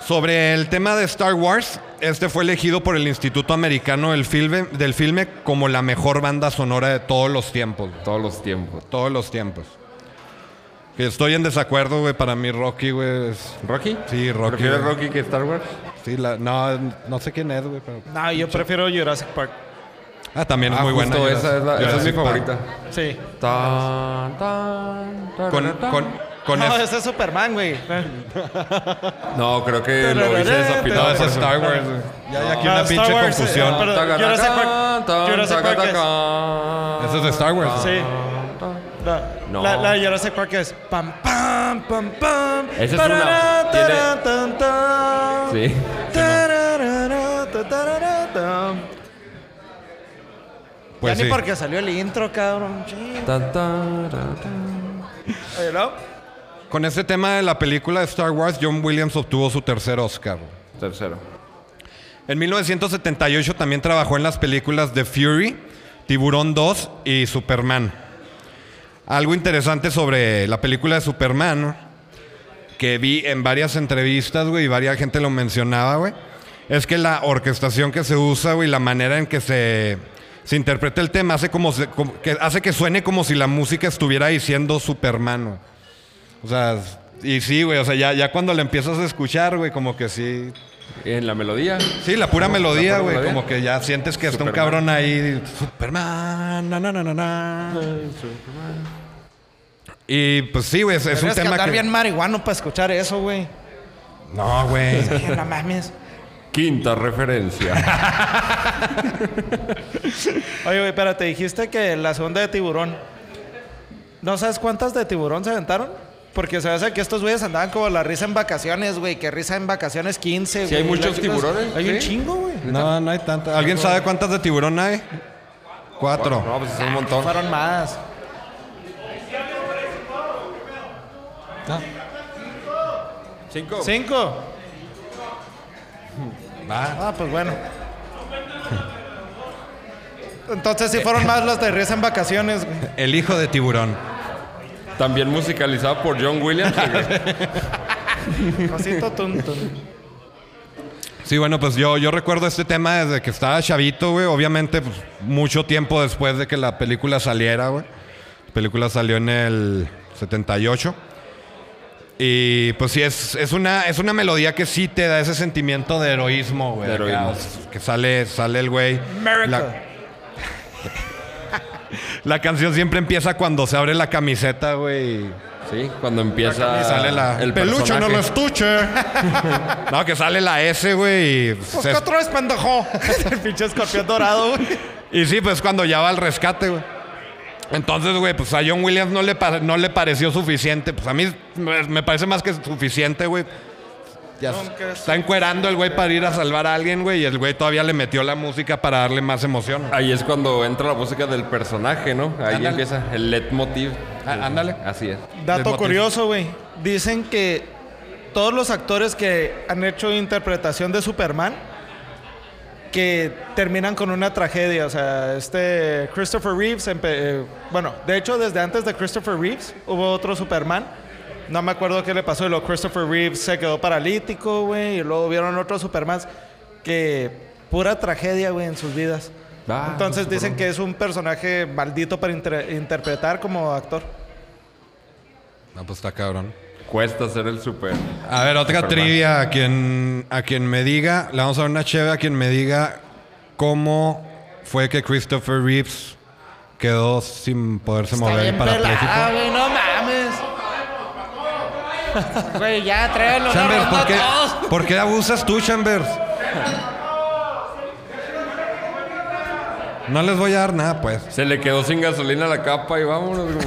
Sobre el tema de Star Wars, este fue elegido por el Instituto Americano del Filme, del filme como la mejor banda sonora de todos los tiempos. güey. Todos los tiempos. Todos los tiempos. Que estoy en desacuerdo, güey. Para mí, Rocky, güey. es- ¿Rocky? Sí, Rocky. ¿Prefieres güey. Rocky que Star Wars? Sí, la- no, no sé quién es, güey. Pero... No, yo prefiero Jurassic Park. Ah, también es Ah, muy buena. justo esa es, la- esa es mi favorita. Sí. Tan, tan, Con, tararán. con, con no, es- ese es Superman, güey. No, creo que lo hice desafinado. No, es. Star Wars, güey. Ya hay aquí Ah, una pinche confusión. eh, tan, Jurassic Park es- tagaracán. Ese es de Star Wars. Sí. La, No. la, la de Jurassic Park es pam, pam, pam, pam. Esa es una- tan, tan. Sí. Pues ya sí. ni porque salió el intro, cabrón. Oye, ¿no? Con este tema de la película de Star Wars, John Williams obtuvo su tercer Oscar. Tercero. En 1978 también trabajó en las películas The Fury, Tiburón 2 y Superman. Algo interesante sobre la película de Superman, ¿no? que vi en varias entrevistas, güey, y varias gente lo mencionaba, güey, es que la orquestación que se usa, güey, la manera en que se, se interpreta el tema hace, como se- como- que hace que suene como si la música estuviera diciendo Superman, güey. O sea, y sí, güey, o sea, ya, ya cuando la empiezas a escuchar, güey, como que sí, En la melodía. Sí, la pura melodía, güey. Como que ya sientes que está un Superman. cabrón ahí. Superman. Na, na, na, na, na. Y pues sí, güey. Es, es un Tienes que tema andar que. bien marihuano para escuchar eso, güey. No, güey. No mames. Quinta referencia. Oye, güey, pero te dijiste que la segunda de tiburón. ¿No sabes cuántas de tiburón se aventaron? Porque se hace que estos güeyes andaban como la risa en vacaciones, güey. Que risa en vacaciones 15, Sí, hay güey. muchos tiburones, Hay un chingo, güey. No, no hay tanto. ¿Alguien sabe cuántas de tiburón hay? Cuatro. No, pues es un montón. Fueron más. Cinco. ¿Cinco? Va. Ah, pues bueno. Entonces sí fueron más los de risa en vacaciones, güey. El hijo de tiburón. También musicalizado por John Williams. Cosito tun. Sí, bueno, pues yo, yo recuerdo este tema desde que estaba chavito, güey. Obviamente, pues, mucho tiempo después de que la película saliera, güey. La película salió en el 78. Y pues sí, es, es, una, es una melodía que sí te da ese sentimiento de heroísmo, güey. De heroísmo. Que sale, sale el güey. La, la canción siempre empieza cuando se abre la camiseta, güey. Sí, cuando empieza Y sale la. el peluche no lo estuche. no, que sale la S, güey. Pues se- qué otro es pendejo. el pinche escorpión dorado, güey. Y sí, pues cuando ya va al rescate, güey. Entonces, güey, pues a John Williams no le, no le pareció suficiente. Pues a mí me, parece más que suficiente, güey. Ya está encuerando el güey para ir a salvar a alguien, güey. Y el güey todavía le metió la música para darle más emoción. Ahí es cuando entra la música del personaje, ¿no? Ahí empieza el leitmotiv. Ah, ándale. Así es. Dato curioso, güey. Dicen que todos los actores que han hecho interpretación de Superman que terminan con una tragedia. O sea, este Christopher Reeves, empe- eh, bueno, de hecho desde antes de Christopher Reeves hubo otro Superman. No me acuerdo qué le pasó y luego Christopher Reeves se quedó paralítico, güey, y luego vieron otros Supermans que pura tragedia, güey, en sus vidas. Ah, Entonces dicen que es un personaje maldito para inter- interpretar como actor. No, pues está cabrón. Cuesta ser el super. A ver, otra Superman. trivia a quien, a quien me diga, le vamos a dar una chévere a quien me diga cómo fue que Christopher Reeves quedó sin poderse mover y parapléjico. güey, no mames. Güey, ya, tráelo. Chambers, ¿por qué, ¿por qué abusas tú, Chambers? No les voy a dar nada, pues. Se le quedó sin gasolina la capa y vámonos.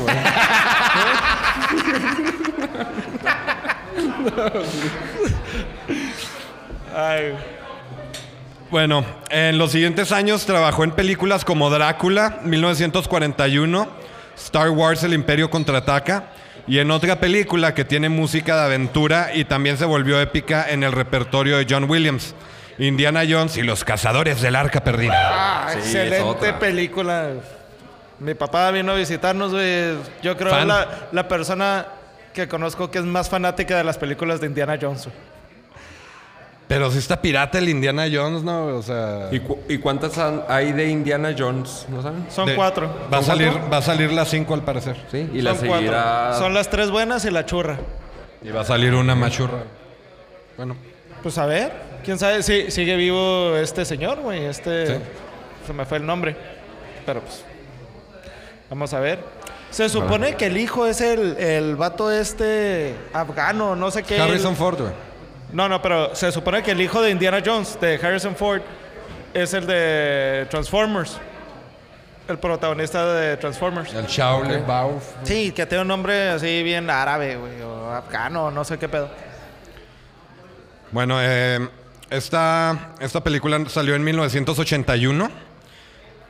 Bueno, en los siguientes años trabajó en películas como Drácula, 1941, Star Wars, El Imperio Contraataca, y en otra película que tiene música de aventura y también se volvió épica en el repertorio de John Williams, Indiana Jones y los Cazadores del Arca Perdida. Ah, Sí, excelente película. Mi papá vino a visitarnos, güey. Yo creo Fan. la, la persona que conozco que es más fanática de las películas de Indiana Jones. Pero si está pirata el Indiana Jones, ¿no? O sea... ¿Y, cu- y cuántas han- hay de Indiana Jones? ¿No saben? Son de- cuatro. Va a ¿Son salir, cuatro? va a salir las 5 al parecer. Sí. Y la Son cuatro. seguirá. Son las tres buenas y la churra. Y va a salir una machurra. Bueno, Pues a ver, quién sabe si sigue vivo este señor, güey. Este. Sí. Se me fue el nombre. Pero pues. Vamos a ver. Se supone que el hijo es el, el vato este afgano, no sé qué. Harrison Ford, güey. No, no, pero se supone que el hijo de Indiana Jones, de Harrison Ford, es el de Transformers. El protagonista de Transformers. El Shaolin Ok. Bauf. Sí, que tiene un nombre así bien árabe, güey, o afgano, no sé qué pedo. Bueno, eh, esta, esta película salió en 1981.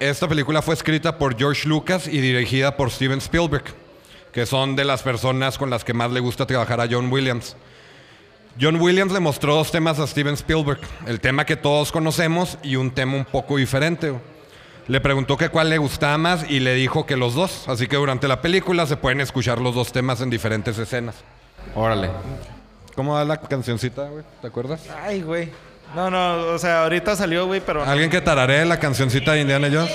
Esta película fue escrita por George Lucas y dirigida por Steven Spielberg, que son de las personas con las que más le gusta trabajar a John Williams. John Williams le mostró dos temas a Steven Spielberg, el tema que todos conocemos y un tema un poco diferente. Le preguntó que cuál le gustaba más y le dijo que los dos, así que durante la película se pueden escuchar los dos temas en diferentes escenas. Órale. ¿Cómo va la cancioncita, güey? ¿Te acuerdas? Ay, güey. No, no, o sea, ahorita salió, güey, pero... ¿Alguien que tararee la cancioncita de Indiana Jones?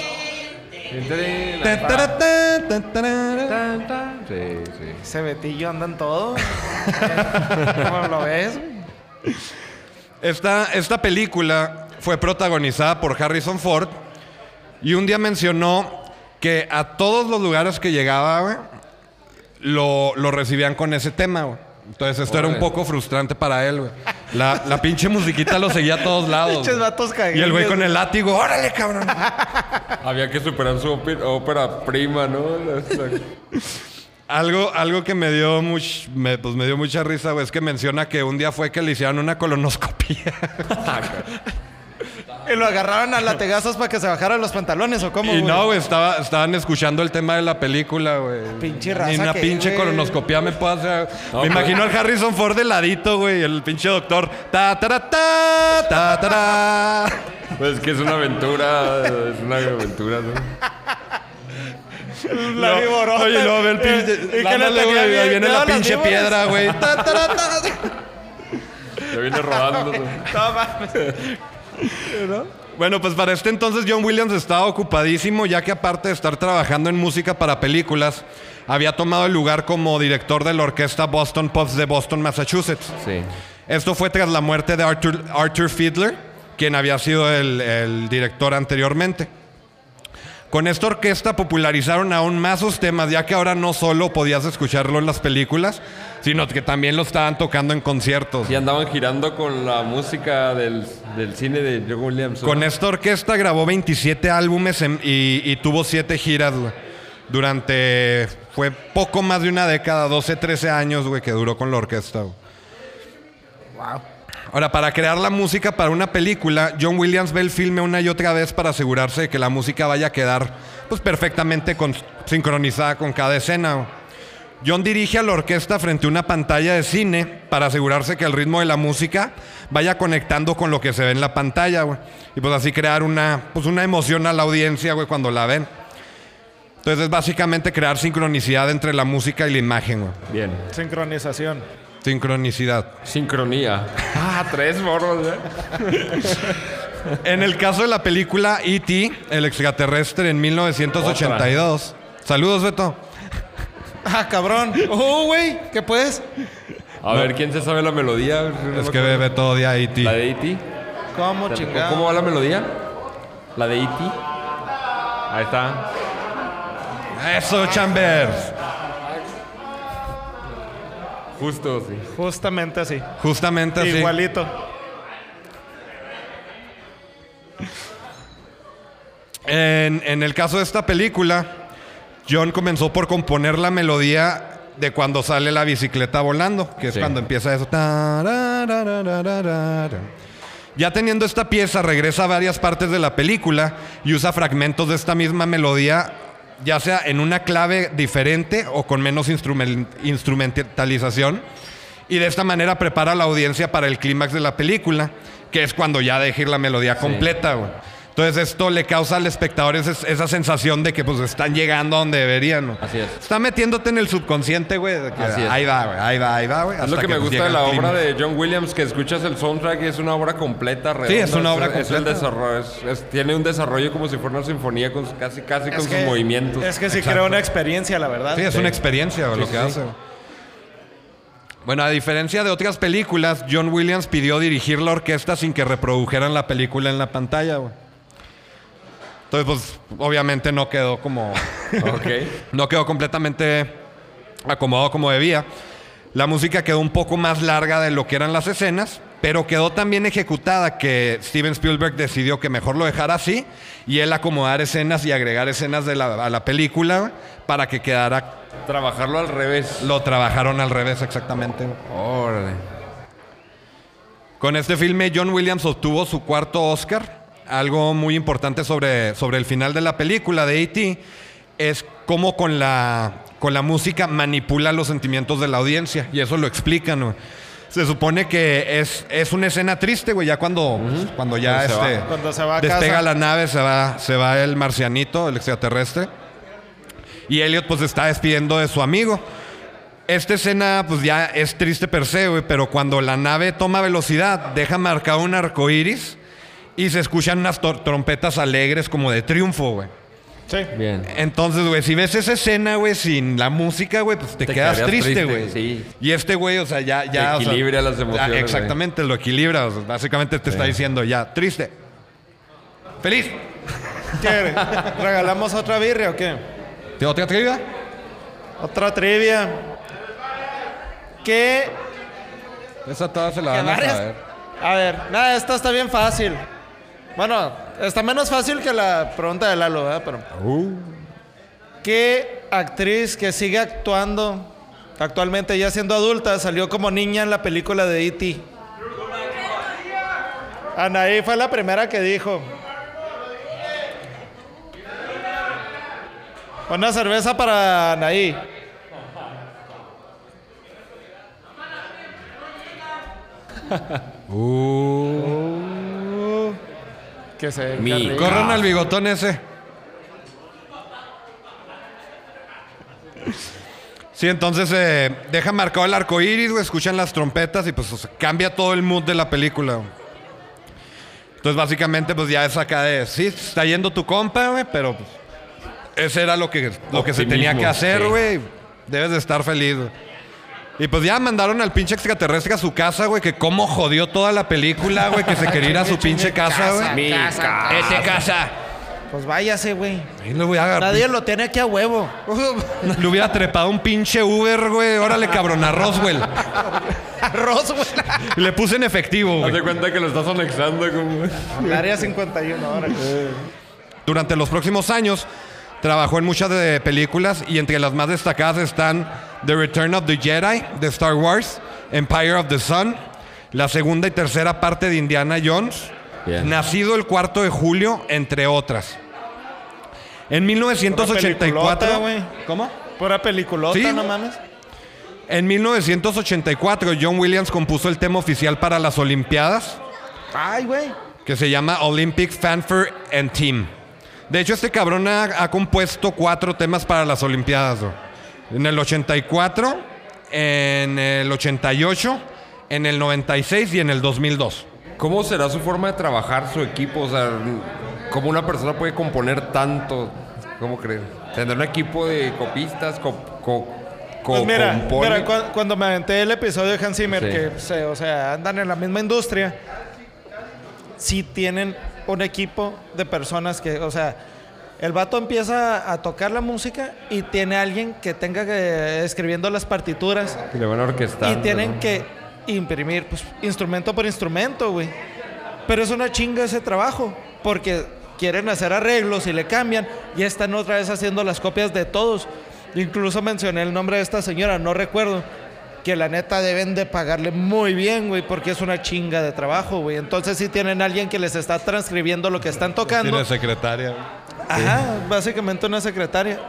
Sí, sí. Ese Betillo anda en todo. ¿Cómo lo ves? güey? Esta, esta película fue protagonizada por Harrison Ford y un día mencionó que a todos los lugares que llegaba, güey, lo, lo recibían con ese tema, güey. Entonces esto era un poco frustrante para él, güey. La, la pinche musiquita lo seguía a todos lados. Pinches vatos Y el güey con el látigo, órale, cabrón. Había que superar su ópera, prima, ¿no? Algo, algo que me dio, much- me, pues me dio mucha risa, güey, es que menciona que un día fue que le hicieron una colonoscopia. Y lo agarraron a lategazos para que se bajaran los pantalones, ¿o cómo, Y güey? no, güey, estaba, estaban escuchando el tema de la película, güey. Pinche raza Ni una que, pinche güey. colonoscopia me puede hacer. No, me imagino al Harrison Ford de ladito, güey, el pinche doctor. Ta, ta, ta, ta, ta, ta. Pues es que es una aventura, es una aventura, ¿no? La No, viborota. Oye, no, ve el Eh, pinche. y que le Ándale, tenía güey, bien ahí viene la pinche víboras. piedra, güey. Ta, ta, ta, ta. Ya viene rodando. ¿no? No. Bueno, pues para este entonces John Williams estaba ocupadísimo, ya que aparte de estar trabajando en música para películas, había tomado el lugar como director de la orquesta Boston Pops de Boston, Massachusetts. Sí. Esto fue tras la muerte de Arthur, Arthur Fiedler, quien había sido el, el director anteriormente. Con esta orquesta popularizaron aún más sus temas, ya que ahora no solo podías escucharlo en las películas, sino que también lo estaban tocando en conciertos. Y andaban girando con la música del, del cine de John Williams. ¿no? Con esta orquesta grabó 27 álbumes en- y, y tuvo 7 giras, güey. Durante, fue poco más de una década, 12, 13 años, güey, que duró con la orquesta, güey. Ahora, para crear la música para una película, John Williams ve el filme una y otra vez para asegurarse de que la música vaya a quedar pues, perfectamente con- sincronizada con cada escena. John dirige a la orquesta frente a una pantalla de cine para asegurarse que el ritmo de la música vaya conectando con lo que se ve en la pantalla, güey. Y pues así crear una, pues una emoción a la audiencia, güey, cuando la ven. Entonces es básicamente crear sincronicidad entre la música y la imagen, güey. Bien. Sincronización. Sincronicidad. Sincronía. Ah, tres morros, ¿eh? En el caso de la película E.T., el extraterrestre en 1982. Saludos, Beto. Ah, cabrón. Oh, güey. ¿Qué puedes? A ver, ¿quién se sabe la melodía? Es que Beto odia a E.T. ¿La de E.T.? ¿Cómo chingado? ¿Cómo va la melodía? ¿La de E.T.? Ahí está. Eso, Chambers. Justo, sí. Justamente así. Justamente así. Igualito. En, en el caso de esta película, John comenzó por componer la melodía de cuando sale la bicicleta volando, que es Sí. cuando empieza eso. Ya teniendo esta pieza, regresa a varias partes de la película y usa fragmentos de esta misma melodía, ya sea en una clave diferente o con menos instrumen- instrumentalización. Y de esta manera prepara a la audiencia para el clímax de la película, que es cuando ya deja ir la melodía completa, güey. Entonces esto le causa al espectador ese- esa sensación de que pues están llegando a donde deberían. ¿no? Así es. Está metiéndote en el subconsciente, güey. Ahí va, güey. Ahí va, ahí va, güey. Es lo que, me gusta de la obra de John Williams, que escuchas el soundtrack y es una obra completa, redonda. Sí, es una obra Es el completa. desarrollo, es- es- tiene un desarrollo como si fuera una sinfonía, con, casi, casi con sus movimientos. Es que sí Exacto. crea una experiencia, la verdad. Sí, es una experiencia güey, Sí, lo que sí. hace. güey. Bueno, a diferencia de otras películas, John Williams pidió dirigir la orquesta sin que reprodujeran la película en la pantalla, güey. Entonces, pues, obviamente no quedó como... No quedó completamente acomodado como debía. La música quedó un poco más larga de lo que eran las escenas, pero quedó tan bien ejecutada que Steven Spielberg decidió que mejor lo dejara así y él acomodar escenas y agregar escenas de la, a la película para que quedara... Trabajarlo al revés. Lo trabajaron al revés exactamente. Órale. Con este filme John Williams obtuvo su cuarto Oscar. Algo muy importante sobre, sobre el final de la película de E.T. es cómo con la, con la música manipula los sentimientos de la audiencia. Y eso lo explican. güey. Se supone que es, es una escena triste, güey, ya cuando, cuando ya se este, va. Cuando se va a despega casa. la nave, se va, se va el marcianito, el extraterrestre. Y Elliot pues está despidiendo de su amigo. Esta escena pues ya es triste per se, güey, pero cuando la nave toma velocidad, deja marcado un arco iris y se escuchan unas trompetas alegres como de triunfo, güey. Sí. Bien. Entonces, güey, si ves esa escena, güey, sin la música, güey, pues te, Te quedas triste, güey. sí. Y este güey, o sea, ya... ya Te o sea, equilibra las emociones. Exactamente, lo equilibra. o sea, básicamente te está diciendo ya, triste. Feliz. ¿Qué? ¿Regalamos otra birria o qué? ¿Te otra trivia? Otra trivia. ¿Qué? Esa toda se la ¿Qué van a saber. A ver, nada, esta está bien fácil. Bueno, está menos fácil que la pregunta de Lalo, ¿verdad? Pero, Uh. ¿qué actriz que sigue actuando actualmente ya siendo adulta salió como niña en la película de E.T.? Anaí fue la primera que dijo. Una cerveza para Anaí. Uh, que se Mi-. Corran al bigotón ese. Sí, entonces eh, deja marcado el arco iris, güey, escuchan las trompetas y pues o sea, cambia todo el mood de la película. Entonces básicamente pues ya es acá de, sí, está yendo tu compa, güey, pero pues, ese era lo que, lo que se tenía que hacer, sí. güey. Debes de estar feliz, güey. Y pues ya mandaron al pinche extraterrestre a su casa, güey, que cómo jodió toda la película, güey, que se quería ir a su pinche casa, güey. Mi casa. Este casa. Pues váyase, güey. Ahí le voy a agarrar. Nadie lo tiene aquí a huevo. Le hubiera trepado un pinche Uber, güey. Órale, cabrón, a Roswell. Y le puse en efectivo, Haz güey. de cuenta que lo estás anexando como... Área 51, ahora. Durante los próximos años, trabajó en muchas de películas y entre las más destacadas están The Return of the Jedi de Star Wars, Empire of the Sun, la segunda y tercera parte de Indiana Jones, Bien. Nacido el 4 de julio, entre otras. En Pura 1984... peliculota, güey. ¿Cómo? Pura peliculota, Sí. no mames. En 1984, John Williams compuso el tema oficial para las Olimpiadas, Ay, güey. que se llama Olympic Fanfare and Team. De hecho, este cabrón ha, ha compuesto cuatro temas para las Olimpiadas. En el 84, en el 88, en el 96 y en el 2002. ¿Cómo será su forma de trabajar su equipo? O sea, ¿cómo una persona puede componer tanto? ¿Cómo crees? ¿Tendrá un equipo de copistas? Co, co- Pues mira, co-compone? mira, cu- cuando me aventé el episodio de Hans Zimmer, Sí. que se- o sea, andan en la misma industria, sí tienen un equipo de personas que, o sea, el vato empieza a tocar la música y tiene alguien que tenga que escribiendo las partituras Y le van a orquestar. y tienen que imprimir pues, instrumento por instrumento, güey. Pero es una chinga ese trabajo, porque quieren hacer arreglos y le cambian, y están otra vez haciendo las copias de todos. Incluso mencioné el nombre de esta señora, no recuerdo, que la neta deben de pagarle muy bien, güey, porque es una chinga de trabajo, güey. Entonces sí tienen alguien que les está transcribiendo lo que están tocando. Tiene secretaria. Ajá, básicamente una secretaria.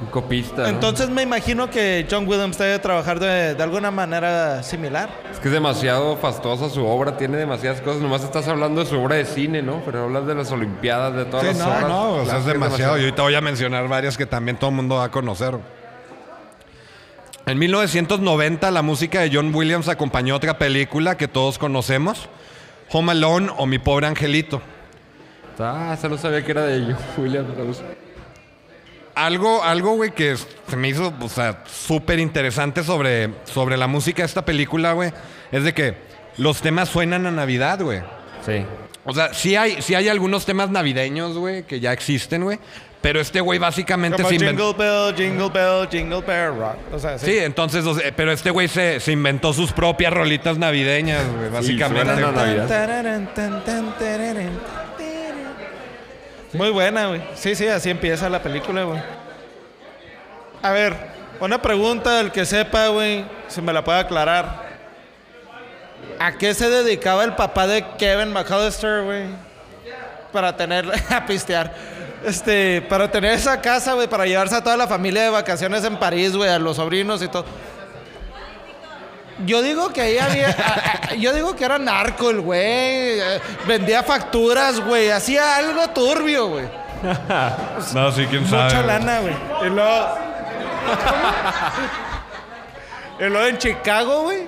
Un copista. ¿no? Entonces me imagino que John Williams debe trabajar de, de alguna manera similar. Es que es demasiado fastuosa su obra, tiene demasiadas cosas. Nomás estás hablando de su obra de cine, ¿no? Pero hablas de las Olimpiadas, de todas Sí, las no, obras. no, o sea, Claro es demasiado. Y ahorita voy a mencionar varias que también todo el mundo va a conocer. En 1990, la música de John Williams acompañó otra película que todos conocemos, Home Alone o Mi Pobre Angelito. Ah, se no sabía que era de ellos, William. Rose. Algo, algo, güey, que se me hizo, o sea, súper interesante sobre, sobre la música de esta película, güey, es de que los temas suenan a Navidad, güey. Sí. O sea, sí hay, sí hay algunos temas navideños, güey, que ya existen, güey. Pero este güey básicamente Como se inventó. Jingle Bell, Jingle Bell, Jingle Bell Rock. O sea, sí. Sí, entonces, o sea, pero este güey se, se inventó sus propias rolitas navideñas, güey, básicamente. Navidad. Muy buena, güey. Sí, sí, así empieza la película, güey. A ver, una pregunta del que sepa, güey, si me la puede aclarar. ¿A qué se dedicaba el papá de Kevin McAllister, güey? Para tener, a pistear. Este, para tener esa casa, güey, para llevarse a toda la familia de vacaciones en París, güey, a los sobrinos y todo. Yo digo que ahí había. a- a- yo digo que era narco el güey. eh, Vendía facturas, güey. Hacía algo turbio, güey. No, sí, quién Mucha lana, güey. Y luego. y luego en Chicago, güey.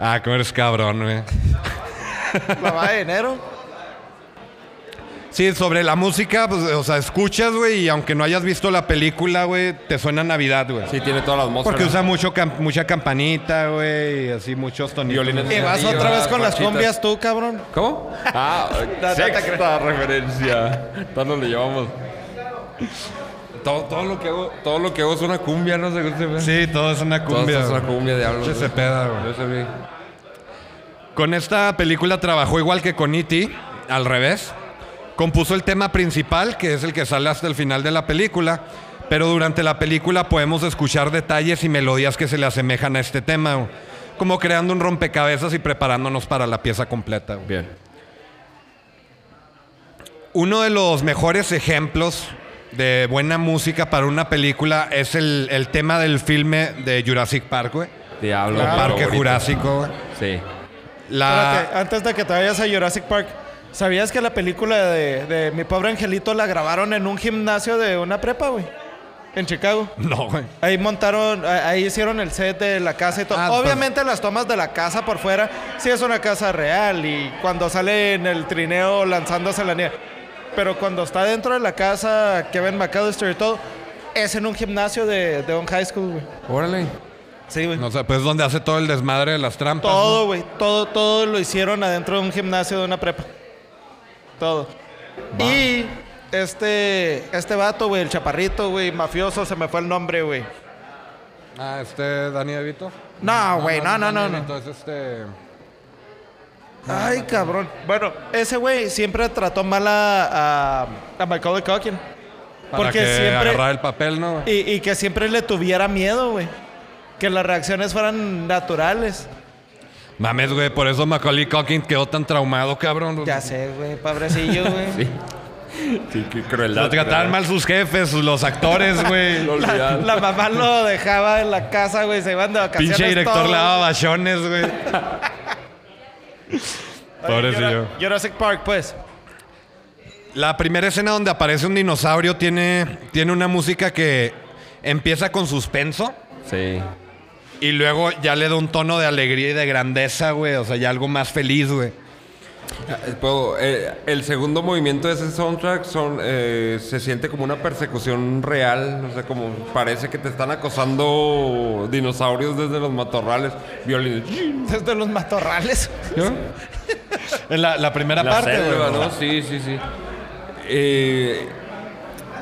Ah, cómo eres cabrón, güey. Lavaba de dinero. Sí, sobre la música, pues, o sea, escuchas, güey, y aunque no hayas visto la película, güey, te suena Navidad, güey. Sí, tiene toda la atmósfera. Porque usa mucho cam- mucha campanita, güey, y así muchos tonitos. Violines. Y vas otra vez con las cumbias tú, cabrón. ¿Cómo? Ah, sexta referencia. Tanto le llevamos. Todo, todo lo que hago, todo lo que hago es una cumbia, no sé qué se Sí, todo es una Todo cumbia. esto es una güey. cumbia de algo. Che, se peda, güey. Yo sé bien. Con esta película trabajó igual que con E.T., al revés. Compuso el tema principal, que es el que sale hasta el final de la película, pero durante la película podemos escuchar detalles y melodías que se le asemejan a este tema, como creando un rompecabezas y preparándonos para la pieza completa. Bien. Uno de los mejores ejemplos de buena música para una película es el, el tema del filme de Jurassic Park, güey. Diablo. El Parque favorito. Jurásico, güey. Sí. La... Espérate, antes de que te vayas a Jurassic Park, ¿sabías que la película de, de Mi Pobre Angelito la grabaron en un gimnasio de una prepa, güey? En Chicago. No, güey. Ahí montaron, ahí hicieron el set de la casa y todo. Ah, pues- Obviamente las tomas de la casa por fuera, sí es una casa real y cuando sale en el trineo lanzándose la nieve. Pero cuando está dentro de la casa, Kevin McAllister y todo, es en un gimnasio de, de un high school, güey. Órale. Sí, güey. No sé, pues donde hace todo el desmadre de las trampas. ¿no? Todo, güey. Todo, todo lo hicieron adentro de un gimnasio de una prepa. Todo. Y este, este vato, güey, el chaparrito, güey, mafioso, se me fue el nombre, güey. Ah, este Dani DeVito. No, güey, no, no, no, no. Es este. Ay, cabrón. Bueno, ese güey siempre trató mal a, a, a Macaulay Culkin. Para Porque que siempre... agarrara el papel, ¿no? Y, y que siempre le tuviera miedo, güey. Que las reacciones fueran naturales. Mames, güey, por eso Macaulay Culkin quedó tan traumado, cabrón. Ya sé, güey, pobrecillo, güey. Sí. Sí, qué crueldad. Lo trataban mal sus jefes, los actores, güey. Lo olvidaban. La mamá lo dejaba en la casa, güey. Se iban de vacaciones. Pinche director daba bachones, güey. Pobrecillo. Jura- Jurassic Park, pues. La primera escena donde aparece un dinosaurio tiene, tiene una música que empieza con suspenso Sí. Y luego ya le da un tono de alegría y de grandeza, güey. O sea, ya algo más feliz, güey. Eh, puedo- eh, el segundo movimiento de ese soundtrack son, eh, se siente como una persecución real. O sea, como parece que te están acosando dinosaurios desde los matorrales. Violines. Desde los matorrales. En la, la primera La parte, selva, güey. ¿no? Sí, sí, sí. Eh,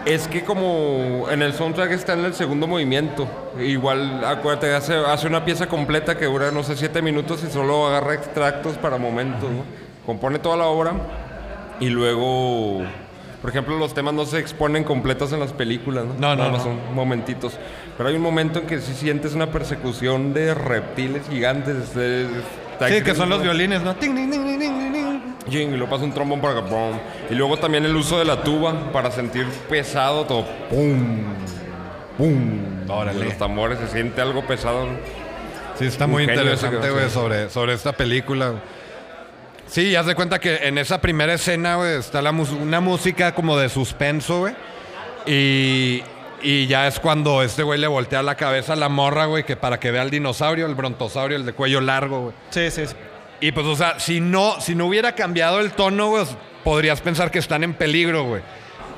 es que como en el soundtrack está en el segundo movimiento. Igual, acuérdate, hace, hace una pieza completa que dura, no sé, siete minutos y solo agarra extractos para momentos, ¿no? Compone toda la obra y luego... Por ejemplo, los temas no se exponen completos en las películas, ¿no? No, no, son momentitos. Pero hay un momento en que sí sientes una persecución de reptiles gigantes. Sí, que son los violines, ¿no? Ting, ting, ting, y luego pasa un trombón para que pum. Y luego también el uso de la tuba para sentir pesado todo. Pum. Pum. Órale. Los tambores se siente algo pesado. ¿no? Sí, está Un muy interesante, güey, sí. sobre, sobre esta película. Sí, ya se cuenta que en esa primera escena, güey, está la una música como de suspenso, güey. Y, y ya es cuando este güey le voltea la cabeza a la morra, güey, que para que vea el dinosaurio, el brontosaurio, el de cuello largo, güey. Sí, sí. sí. Y pues, o sea, si no, si no hubiera cambiado el tono, güey, podrías pensar que están en peligro, güey.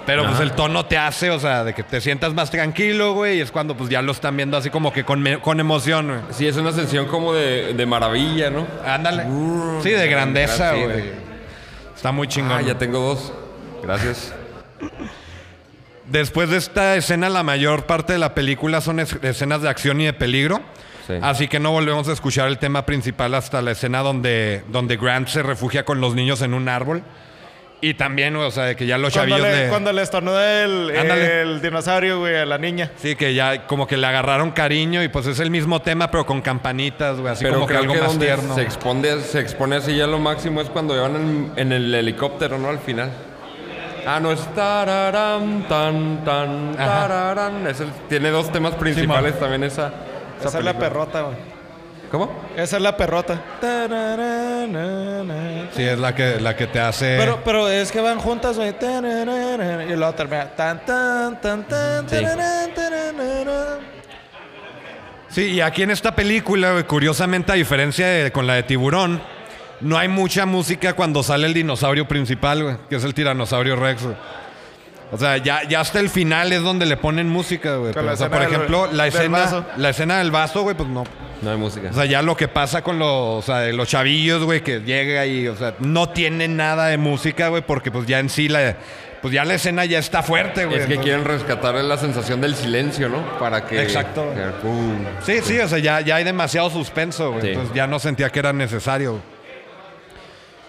Pero pues el tono te hace, o sea, de que te sientas más tranquilo, güey, y es cuando pues ya lo están viendo así como que con, con emoción, güey. Sí, es una sensación como de, de maravilla, ¿no? Ándale. Sí, de grandeza, Sí, güey. de- Está muy chingón. Ah, ya tengo dos. Gracias. Después de esta escena, la mayor parte de la película son es- escenas de acción y de peligro. Sí. Así que no volvemos a escuchar el tema principal hasta la escena donde, donde Grant se refugia con los niños en un árbol. Y también, o sea, de que ya los Cuando chavillos le, le- cuando le estornuda el, Ándale. el dinosaurio, güey, a la niña. Sí, que ya como que le agarraron cariño y pues es el mismo tema, pero con campanitas, güey. Así Pero como que creo algo que más donde tierno. se expone, se expone así ya lo máximo es cuando van en, en el helicóptero, ¿no? Al final. Ah, no, es tararán, tan, tan, Ajá. tararán. Es el- tiene dos temas principales también esa. Esa es la película. perrota, güey. ¿Cómo? Esa es la perrota. Sí, es la que, la que te hace... Pero, pero es que van juntas, güey. Y luego termina. Tan, tan, tan, tan, Sí. tararán. Sí, y aquí en esta película, güey, curiosamente, a diferencia de con la de Tiburón, no hay mucha música cuando sale el dinosaurio principal, güey, que es el tiranosaurio Rex, güey. O sea, ya, ya hasta el final es donde le ponen música, güey. Pero, o sea, por del- ejemplo, la escena, la escena del vaso, güey, pues no. No hay música. O sea, ya lo que pasa con los, o sea, los chavillos, güey, que llega y, o sea, no tiene nada de música, güey, porque pues ya en sí la, pues ya la escena ya está fuerte, güey. es que Entonces- quieren rescatar la sensación del silencio, ¿no? Para que. Exacto. que-. Sí, sí, o sea, ya, ya hay demasiado suspenso, güey. Sí. Entonces ya no sentía que era necesario.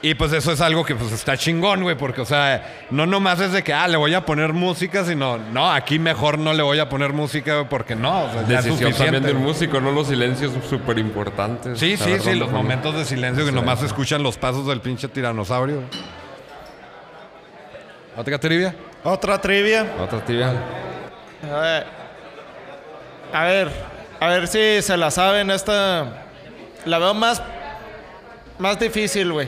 Y pues eso es algo que pues está chingón, güey, porque, o sea, no nomás es de que, ah, le voy a poner música, sino, no, aquí mejor no le voy a poner música, güey, porque no, o sea, ya es Decisión suficiente. también del músico, ¿no? Los silencios súper importantes. Sí, sí, sí, los momentos de silencio que Sí. nomás escuchan los pasos del pinche tiranosaurio. ¿Otra trivia? Otra trivia. Otra tibia. A ver. A ver. A ver si se la saben esta. La veo más. Más difícil, güey.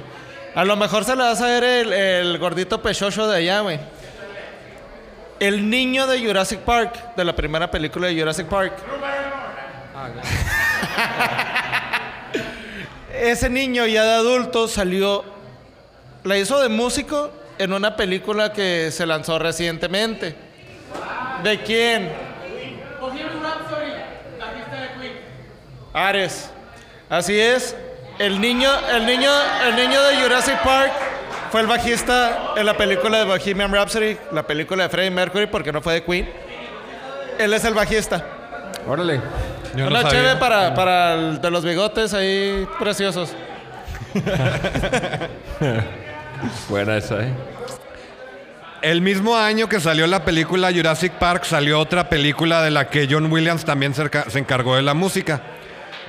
A lo mejor se la va a saber el, el gordito pechocho de allá, güey. El niño de Jurassic Park, de la primera película de Jurassic Park. Ese niño ya de adulto salió. La hizo de músico en una película que se lanzó recientemente. ¿De quién? Ares. Así es. El niño, el niño, el niño de Jurassic Park fue el bajista en la película de Bohemian Rhapsody, la película de Freddie Mercury, porque no fue de Queen. Él es el bajista. Órale. Yo no Una sabía. chévere para, para el de los bigotes ahí preciosos. Buena esa, ¿eh? El mismo año que salió la película Jurassic Park, salió otra película de la que John Williams también se encargó de la música.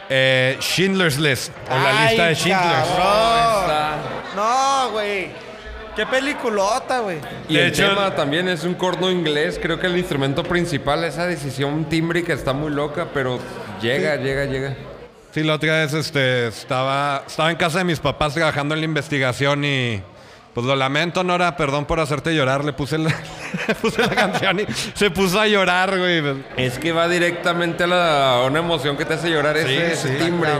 Eh, Schindler's List, o la Ay, lista de Schindler. cabrón. No, güey. Qué peliculota, güey. Y De el hecho- tema también es un corno inglés. Creo que el instrumento principal, esa decisión tímbrica está muy loca, pero llega, llega, llega. Sí, la otra vez este, estaba, estaba en casa de mis papás trabajando en la investigación y pues lo lamento, Nora, perdón por hacerte llorar. Le puse la, le puse la canción y se puso a llorar, güey. Es que va directamente a, la- a una emoción que te hace llorar ese, ese sí, timbre.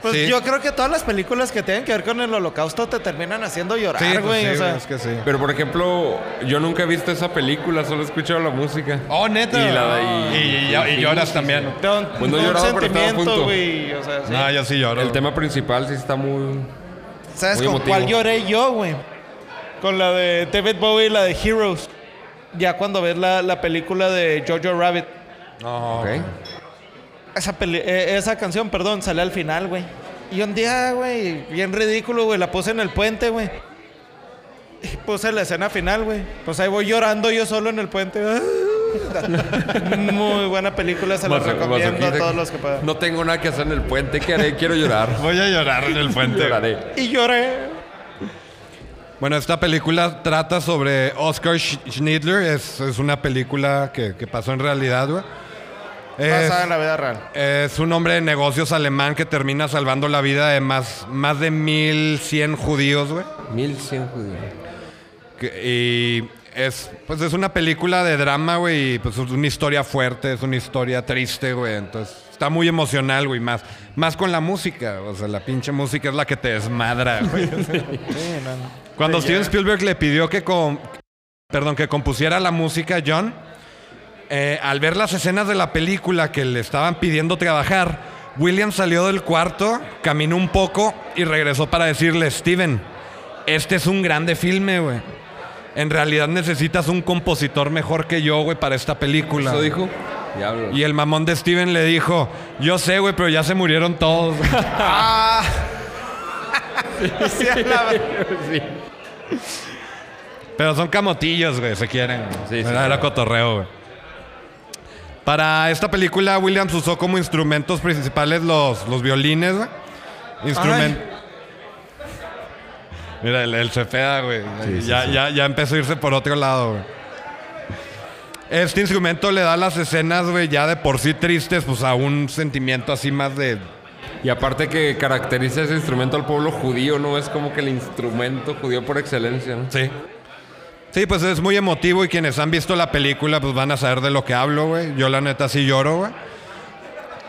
Pues Sí. yo creo que todas las películas que tienen que ver con el holocausto te terminan haciendo llorar, Sí, pues güey. sí, o sea, es que sí. Pero por ejemplo, yo nunca he visto esa película, solo he escuchado la música. Oh, neta. Y la- y, y- y- y lloras también. de un, Pues no lloraba, pero estaba punto. güey. O sea, sí. No, yo sí lloro. El tema principal sí está muy... ¿Sabes muy con emotivo. cuál lloré yo, güey? Con la de David Bowie y la de Heroes. Ya cuando ves la, la película de Jojo Rabbit. No. Ok. Esa, peli- eh, esa canción, perdón, sale al final, güey. Y un día, güey, bien ridículo, güey, la puse en el puente, güey. Y puse la escena final, güey. Pues ahí voy llorando yo solo en el puente. Muy buena película, se la recomiendo a todos los que puedan. No tengo nada que hacer en el puente, ¿qué haré? Quiero llorar. Voy a llorar en el puente. Lloraré. Y lloré. Bueno, esta película trata sobre Oscar Sch- Schindler. Es, es una película que, que pasó en realidad, güey. Basada en la vida real. es un hombre de negocios alemán que termina salvando la vida de más, más de 1100 judíos, güey. 1100 judíos. Que- Y es, pues es una película de drama, güey. Y pues es una historia fuerte, es una historia triste, güey. Entonces está muy emocional, güey. Más, más con la música. O sea, la pinche música es la que te desmadra, güey. Cuando Steven Spielberg le pidió que, com- perdón, que compusiera la música a John, eh, al ver las escenas de la película que le estaban pidiendo trabajar, William salió del cuarto, caminó un poco y regresó para decirle, Steven, este es un grande filme, güey. En realidad necesitas un compositor mejor que yo, güey, para esta película. ¿Eso dijo? Diablo. Y el mamón de Steven le dijo, yo sé, güey, pero ya se murieron todos. Ah. Sí, Pero son camotillos, güey, se quieren. Sí, sí, era, cotorreo, güey. Para esta película, Williams usó como instrumentos principales los, los violines, güey. Instrument... Mira, el, el Cepeda, güey. Sí, sí, ya, sí. Ya, ya empezó a irse por otro lado, güey. Este instrumento le da a las escenas, güey, ya de por sí tristes, pues a un sentimiento así más de... Y aparte que caracteriza ese instrumento al pueblo judío, ¿no? Es como que el instrumento judío por excelencia, ¿no? Sí. Sí, pues es muy emotivo y quienes han visto la película pues van a saber de lo que hablo, güey. Yo la neta sí lloro, güey.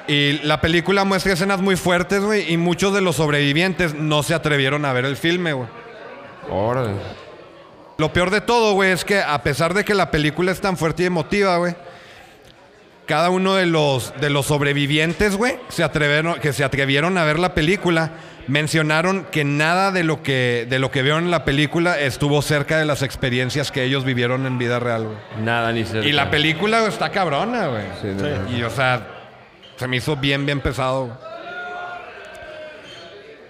Y la película muestra escenas muy fuertes, güey, y muchos de los sobrevivientes no se atrevieron a ver el filme, güey. Órale. Lo peor de todo, güey, es que a pesar de que la película es tan fuerte y emotiva, güey, cada uno de los, de los sobrevivientes, güey, se atrevieron, que se atrevieron a ver la película, mencionaron que nada de lo que, de lo que vieron en la película estuvo cerca de las experiencias que ellos vivieron en vida real, güey. Nada ni cerca. Y la película güey, está cabrona, güey. Sí, de verdad. Y, o sea, se me hizo bien, bien pesado.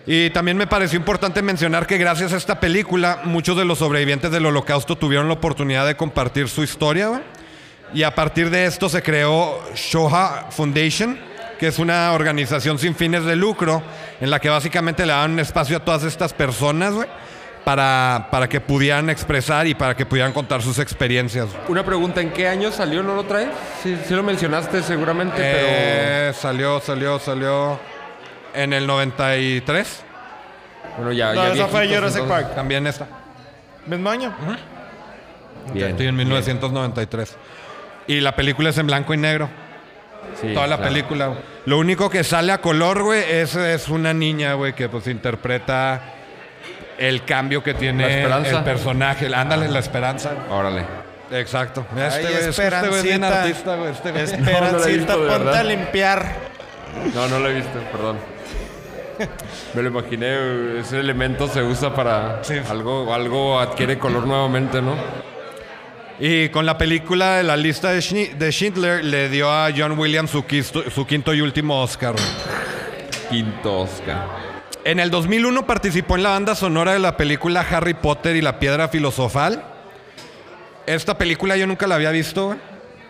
Y también me pareció importante mencionar que gracias a esta película, muchos de los sobrevivientes del holocausto tuvieron la oportunidad de compartir su historia. Y a partir de esto se creó Shoha Foundation, que es una organización sin fines de lucro, en la que básicamente le dan un espacio a todas estas personas, para, para que pudieran expresar y para que pudieran contar sus experiencias. Una pregunta, ¿en qué año salió? ¿No lo traes? Sí, sí lo mencionaste seguramente, Eh, Salió, salió, salió en el 93. pero... Bueno, ya, No, ya esa fue Jurassic. Park. También esta. Mismo año. Bien. Sí, en 1993. Y la película es en blanco y negro. Sí, Toda la claro. película. güey. Lo único que sale a color, güey, es, es una niña, güey, que pues interpreta el cambio que tiene La esperanza. el personaje. Ándale, la esperanza. Órale. Exacto. Este Ay, güey, es que este es bien Esperancita. artista, güey. Este güey. No, no Esperancita, visto, ponte verdad. a limpiar. No, no lo he visto, perdón. Me lo imaginé, ese elemento se usa para Sí. algo, algo adquiere color nuevamente, ¿no? Y con la película de la lista de, Schindler le dio a John Williams su, quisto- su quinto y último Oscar. Quinto Oscar. En el 2001 participó en la banda sonora de la película Harry Potter y la Piedra Filosofal. Esta película yo nunca la había visto, güey.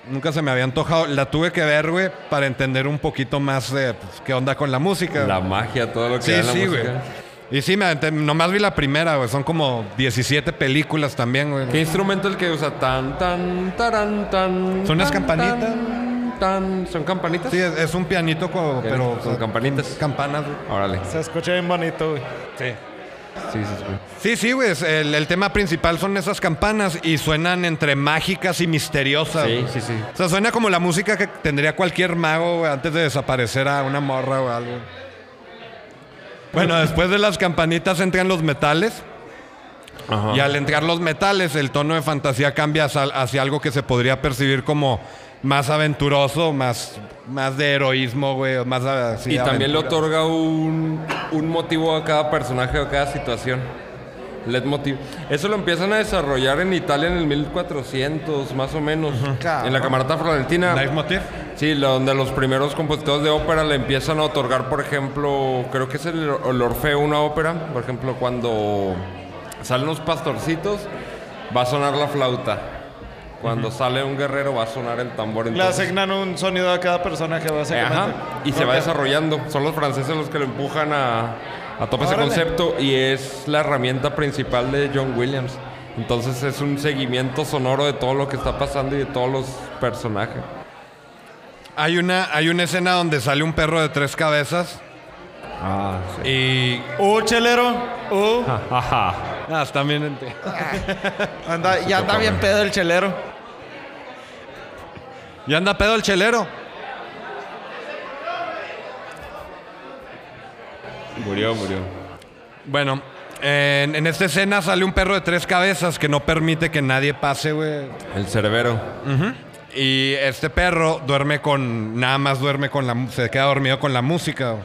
Nunca se me había antojado. La tuve que ver, güey, para entender un poquito más de pues, qué onda con la música. La magia, todo lo que Sí, da la sí, música. güey. Y sí, me aventé- nomás vi la primera, güey. Son como 17 películas también, güey. ¿Qué instrumento el que usa? Tan, tan, taran, tan. ¿Son unas campanitas? Tan, tan. ¿Son campanitas? Sí, es, es un pianito, pero... con campanitas. Campanas, güey. Órale. Se escucha bien bonito, güey. Sí. Sí, sí, sí. Sí, sí, güey. es- El, el tema principal son esas campanas y suenan entre mágicas y misteriosas. Sí, güey. sí, sí. O sea, suena como la música que tendría cualquier mago güey, antes de desaparecer a una morra o algo. Bueno, después de las campanitas entran los metales. Ajá. Y al entrar los metales, el tono de fantasía cambia hacia, hacia algo que se podría percibir como más aventuroso, más, más de heroísmo, güey. Más así Y de también le otorga un, un motivo a cada personaje o a cada situación. Leitmotiv. Eso lo empiezan a desarrollar en Italia en el 1400, más o menos. En la Camarata Florentina. Leitmotiv. Sí, donde los primeros compositores de ópera le empiezan a otorgar, por ejemplo, creo que es el, el Orfeo, una ópera. Por ejemplo, cuando salen los pastorcitos, va a sonar la flauta. Cuando sale un guerrero, va a sonar el tambor. Le Entonces- asignan un sonido a cada personaje, básicamente. Ajá, y se va desarrollando. Son los franceses los que lo empujan a, a tope ese concepto y es la herramienta principal de John Williams. Entonces es un seguimiento sonoro de todo lo que está pasando y de todos los personajes. Hay una, hay una escena donde sale un perro de tres cabezas. Ah, Y. Uh, chelero. Uh. Ah, está bien. ente- Anda, ya anda bien pedo el chelero. Ya anda pedo el chelero. Murió, murió. Bueno, en, en esta escena sale un perro de tres cabezas que no permite que nadie pase, güey. El cerbero. Y este perro duerme con. Nada más duerme con la. Se queda dormido con la música. güey.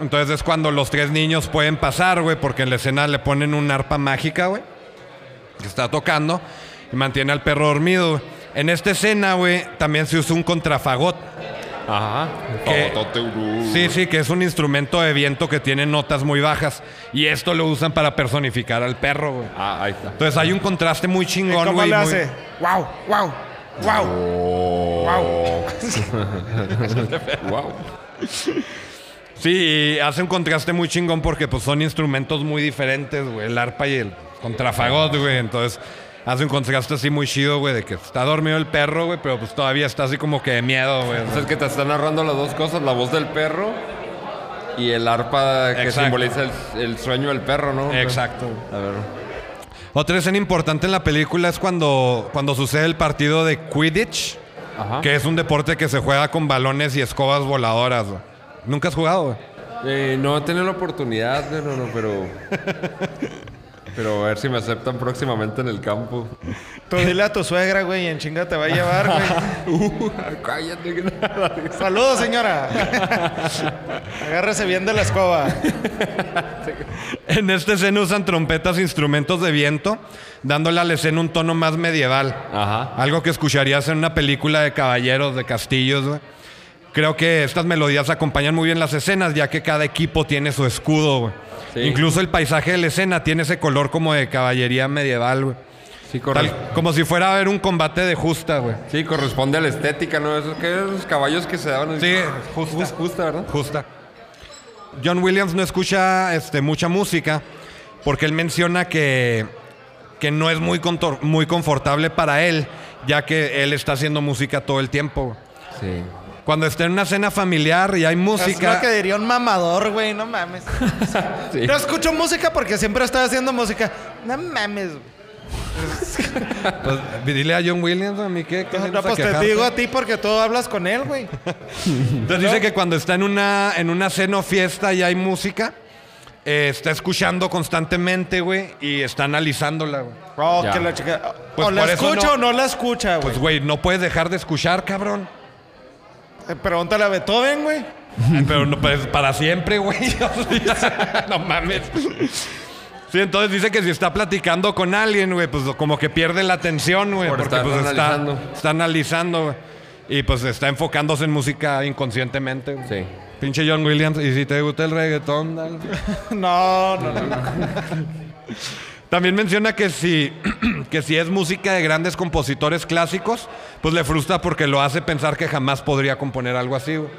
Entonces es cuando los tres niños pueden pasar, güey, porque en la escena le ponen un arpa mágica, güey. Que está tocando. Y mantiene al perro dormido, güey. En esta escena, güey, también se usa un contrafagot. Ajá. ¿Qué? Fagotote, uh. Sí, sí, que es un instrumento de viento que tiene notas muy bajas. Y esto lo usan para personificar al perro, güey. Ah, ahí está. Entonces hay un contraste muy ¿Y chingón, ¿Cómo güey. le muy- hace? Wow, wow, wow, wow. wow. Sí, y hace un contraste muy chingón porque pues son instrumentos muy diferentes, güey. El arpa y el contrafagot, güey. Entonces hace un contraste así muy chido, güey, de que está dormido el perro, güey, pero pues todavía está así como que de miedo, güey. Entonces que te está narrando las dos cosas, la voz del perro y el arpa que Exacto. simboliza el, el sueño del perro, ¿no? Exacto. A ver. Otra escena importante en la película es cuando, cuando sucede el partido de Quidditch, Ajá. que es un deporte que se juega con balones y escobas voladoras, güey. ¿Nunca has jugado, güey? Eh, no he tenido la oportunidad, no, no, pero. pero a ver si me aceptan próximamente en el campo. Tú dile a tu suegra, güey, y en chinga te va a llevar, güey. Cállate. que- Saludos, señora. Agárrese bien de la escoba. En esta escena usan trompetas e instrumentos de viento, dándole a la escena un tono más medieval. Ajá. Algo que escucharías en una película de caballeros, de castillos, güey. Creo que estas melodías acompañan muy bien las escenas, ya que cada equipo tiene su escudo, güey. Sí. Incluso el paisaje de la escena tiene ese color como de caballería medieval, güey. Sí, Tal- como si fuera a ver un combate de justa, güey. sí, corresponde a la estética, ¿no? Esos que los caballos que se daban. Sí, justa. justa. justa, ¿verdad? Justa. John Williams no escucha este, mucha música porque él menciona que, que no es muy confortable para él, ya que él está haciendo música todo el tiempo. Sí. Cuando está en una cena familiar y hay Es música, lo que diría un mamador, güey. No mames. Sí. No escucho música porque siempre estoy haciendo música. No mames. güey. pues, dile a John Williams, a mí qué, qué No, pues te digo a ti porque tú hablas con él, güey. Entonces dice que cuando está en una, en una cena o fiesta y hay música, eh, está escuchando constantemente, güey, y está analizándola, güey. Oh, que la chica. Pues o la escucha no- o no la escucha, güey. Pues, güey, no puedes dejar de escuchar, cabrón. Eh, Pregúntale a Beethoven, güey. Pero no, pues, para siempre, güey. no mames. Sí, entonces dice que si está platicando con alguien, güey, pues como que pierde la atención, güey. Por Porque estar pues está analizando. está analizando, güey. Y pues está enfocándose en música inconscientemente. güey. Sí. Pinche John Williams. Y si te gusta el reggaetón, dale. No, no, no. no. También menciona que si, que si es música de grandes compositores clásicos, pues le frustra porque lo hace pensar que jamás podría componer algo así. Entonces,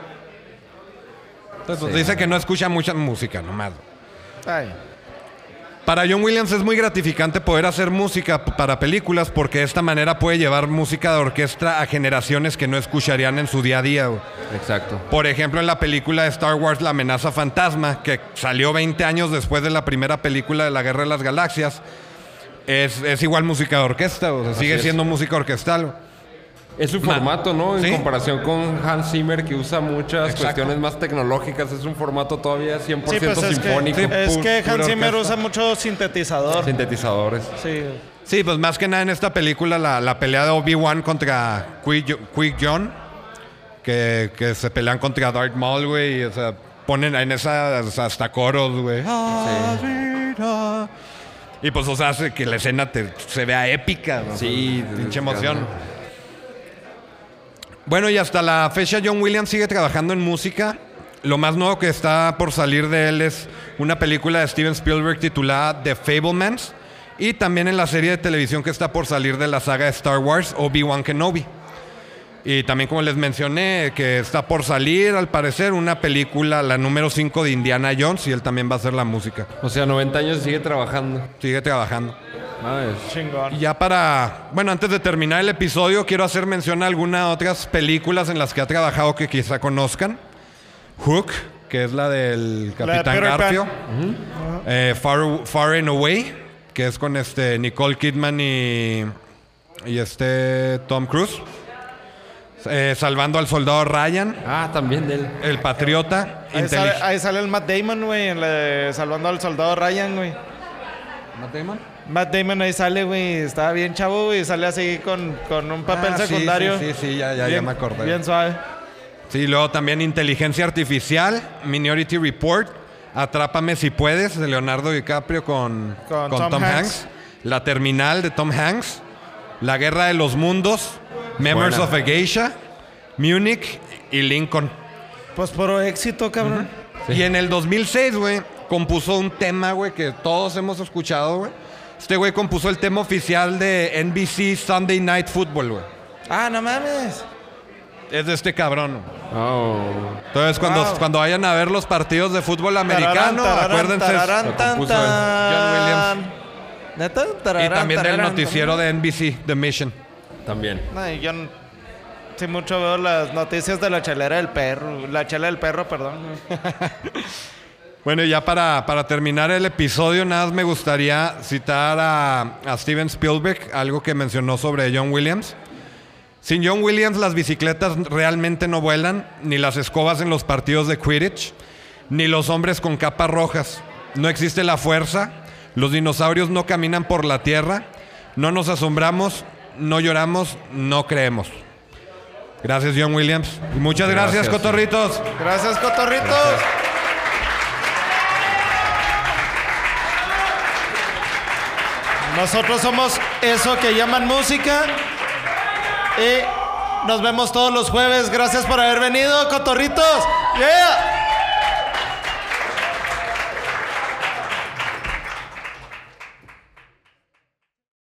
pues, Sí. dice que no escucha mucha música nomás. Ay. Para John Williams es muy gratificante poder hacer música para películas porque de esta manera puede llevar música de orquesta a generaciones que no escucharían en su día a día. güey. Exacto. Por ejemplo, en la película de Star Wars La amenaza fantasma, que salió 20 años después de la primera película de la Guerra de las Galaxias, es, es igual música de orquesta, o sea, sigue es. siendo música orquestal. Es su Ma- formato, ¿no? En Sí. comparación con Hans Zimmer, que usa muchas Exacto. cuestiones más tecnológicas. Es un formato todavía 100% Sí, pues es que, sinfónico. es que Hans Zimmer orquesta. usa mucho sintetizador. Sintetizadores. Sí. Sí, pues más que nada en esta película la, la pelea de Obi-Wan contra Qui- Qui-Gon, que, que se pelean contra Darth Maul, güey, y, o sea, ponen en esas hasta coros, güey. Y pues, o sea, hace que la escena te- se vea épica, ¿no? Sí, Pinche emoción. Bueno, y hasta la fecha John Williams sigue trabajando en música. Lo más nuevo que está por salir de él es una película de Steven Spielberg titulada The Fablemans. Y también en la serie de televisión que está por salir de la saga de Star Wars, Obi-Wan Kenobi. Y también, como les mencioné, que está por salir, al parecer, una película, la número 5 de Indiana Jones, y él también va a hacer la música. O sea, 90 años y sigue trabajando. Sigue trabajando. Chingón. Y ya para, bueno, antes de terminar el episodio, quiero hacer mención a algunas otras películas en las que ha trabajado que quizá conozcan. Hook, que es la del La de Capitán Pan. Garfio. Eh, Far, Far and Away, que es con este Nicole Kidman y, y este Tom Cruise. Eh, Salvando al soldado Ryan, Ah, también de él. El Patriota. Ahí sale, Intelig- ahí sale el Matt Damon, güey, en la de Salvando al Soldado Ryan, güey. Matt Damon ahí sale, güey. Estaba bien chavo, güey. Sale así con, con un papel Ah, sí, secundario. Sí, sí, sí, ya, ya, me acordé. Bien suave. Sí, luego también Inteligencia Artificial, Minority Report, Atrápame si puedes, de Leonardo DiCaprio con, Con con Tom Tom, Hanks. Hanks. La Terminal de Tom Hanks. La Guerra de los Mundos. Members Buena. of a Geisha. Munich y Lincoln. Pues por éxito, cabrón. Y en el 2006, güey, compuso un tema, güey, que todos hemos escuchado, güey. Este güey compuso el tema oficial de NBC Sunday Night Football, güey. Ah, no mames. Es de este cabrón. Oh. Entonces, cuando, Wow. cuando vayan a ver los partidos de fútbol americano, Tararán, acuérdense. tararán, compuso él. John Williams. Y Tararán, también del tararán, noticiero de NBC, The Mission. También. Yo sí mucho veo las noticias de la chelera del perro. La chela del perro, perdón. Bueno, ya para, para terminar el episodio, nada más me gustaría citar a, a Steven Spielberg, algo que mencionó sobre John Williams. Sin John Williams, las bicicletas realmente no vuelan, ni las escobas en los partidos de Quidditch, ni los hombres con capas rojas. No existe la fuerza, los dinosaurios no caminan por la tierra, no nos asombramos, no lloramos, no creemos. Gracias, John Williams. Y muchas gracias, Gracias, cotorritos. Gracias, cotorritos. Nosotros somos eso que llaman música. Y nos vemos todos los jueves. Gracias por haber venido, cotorritos. Yeah.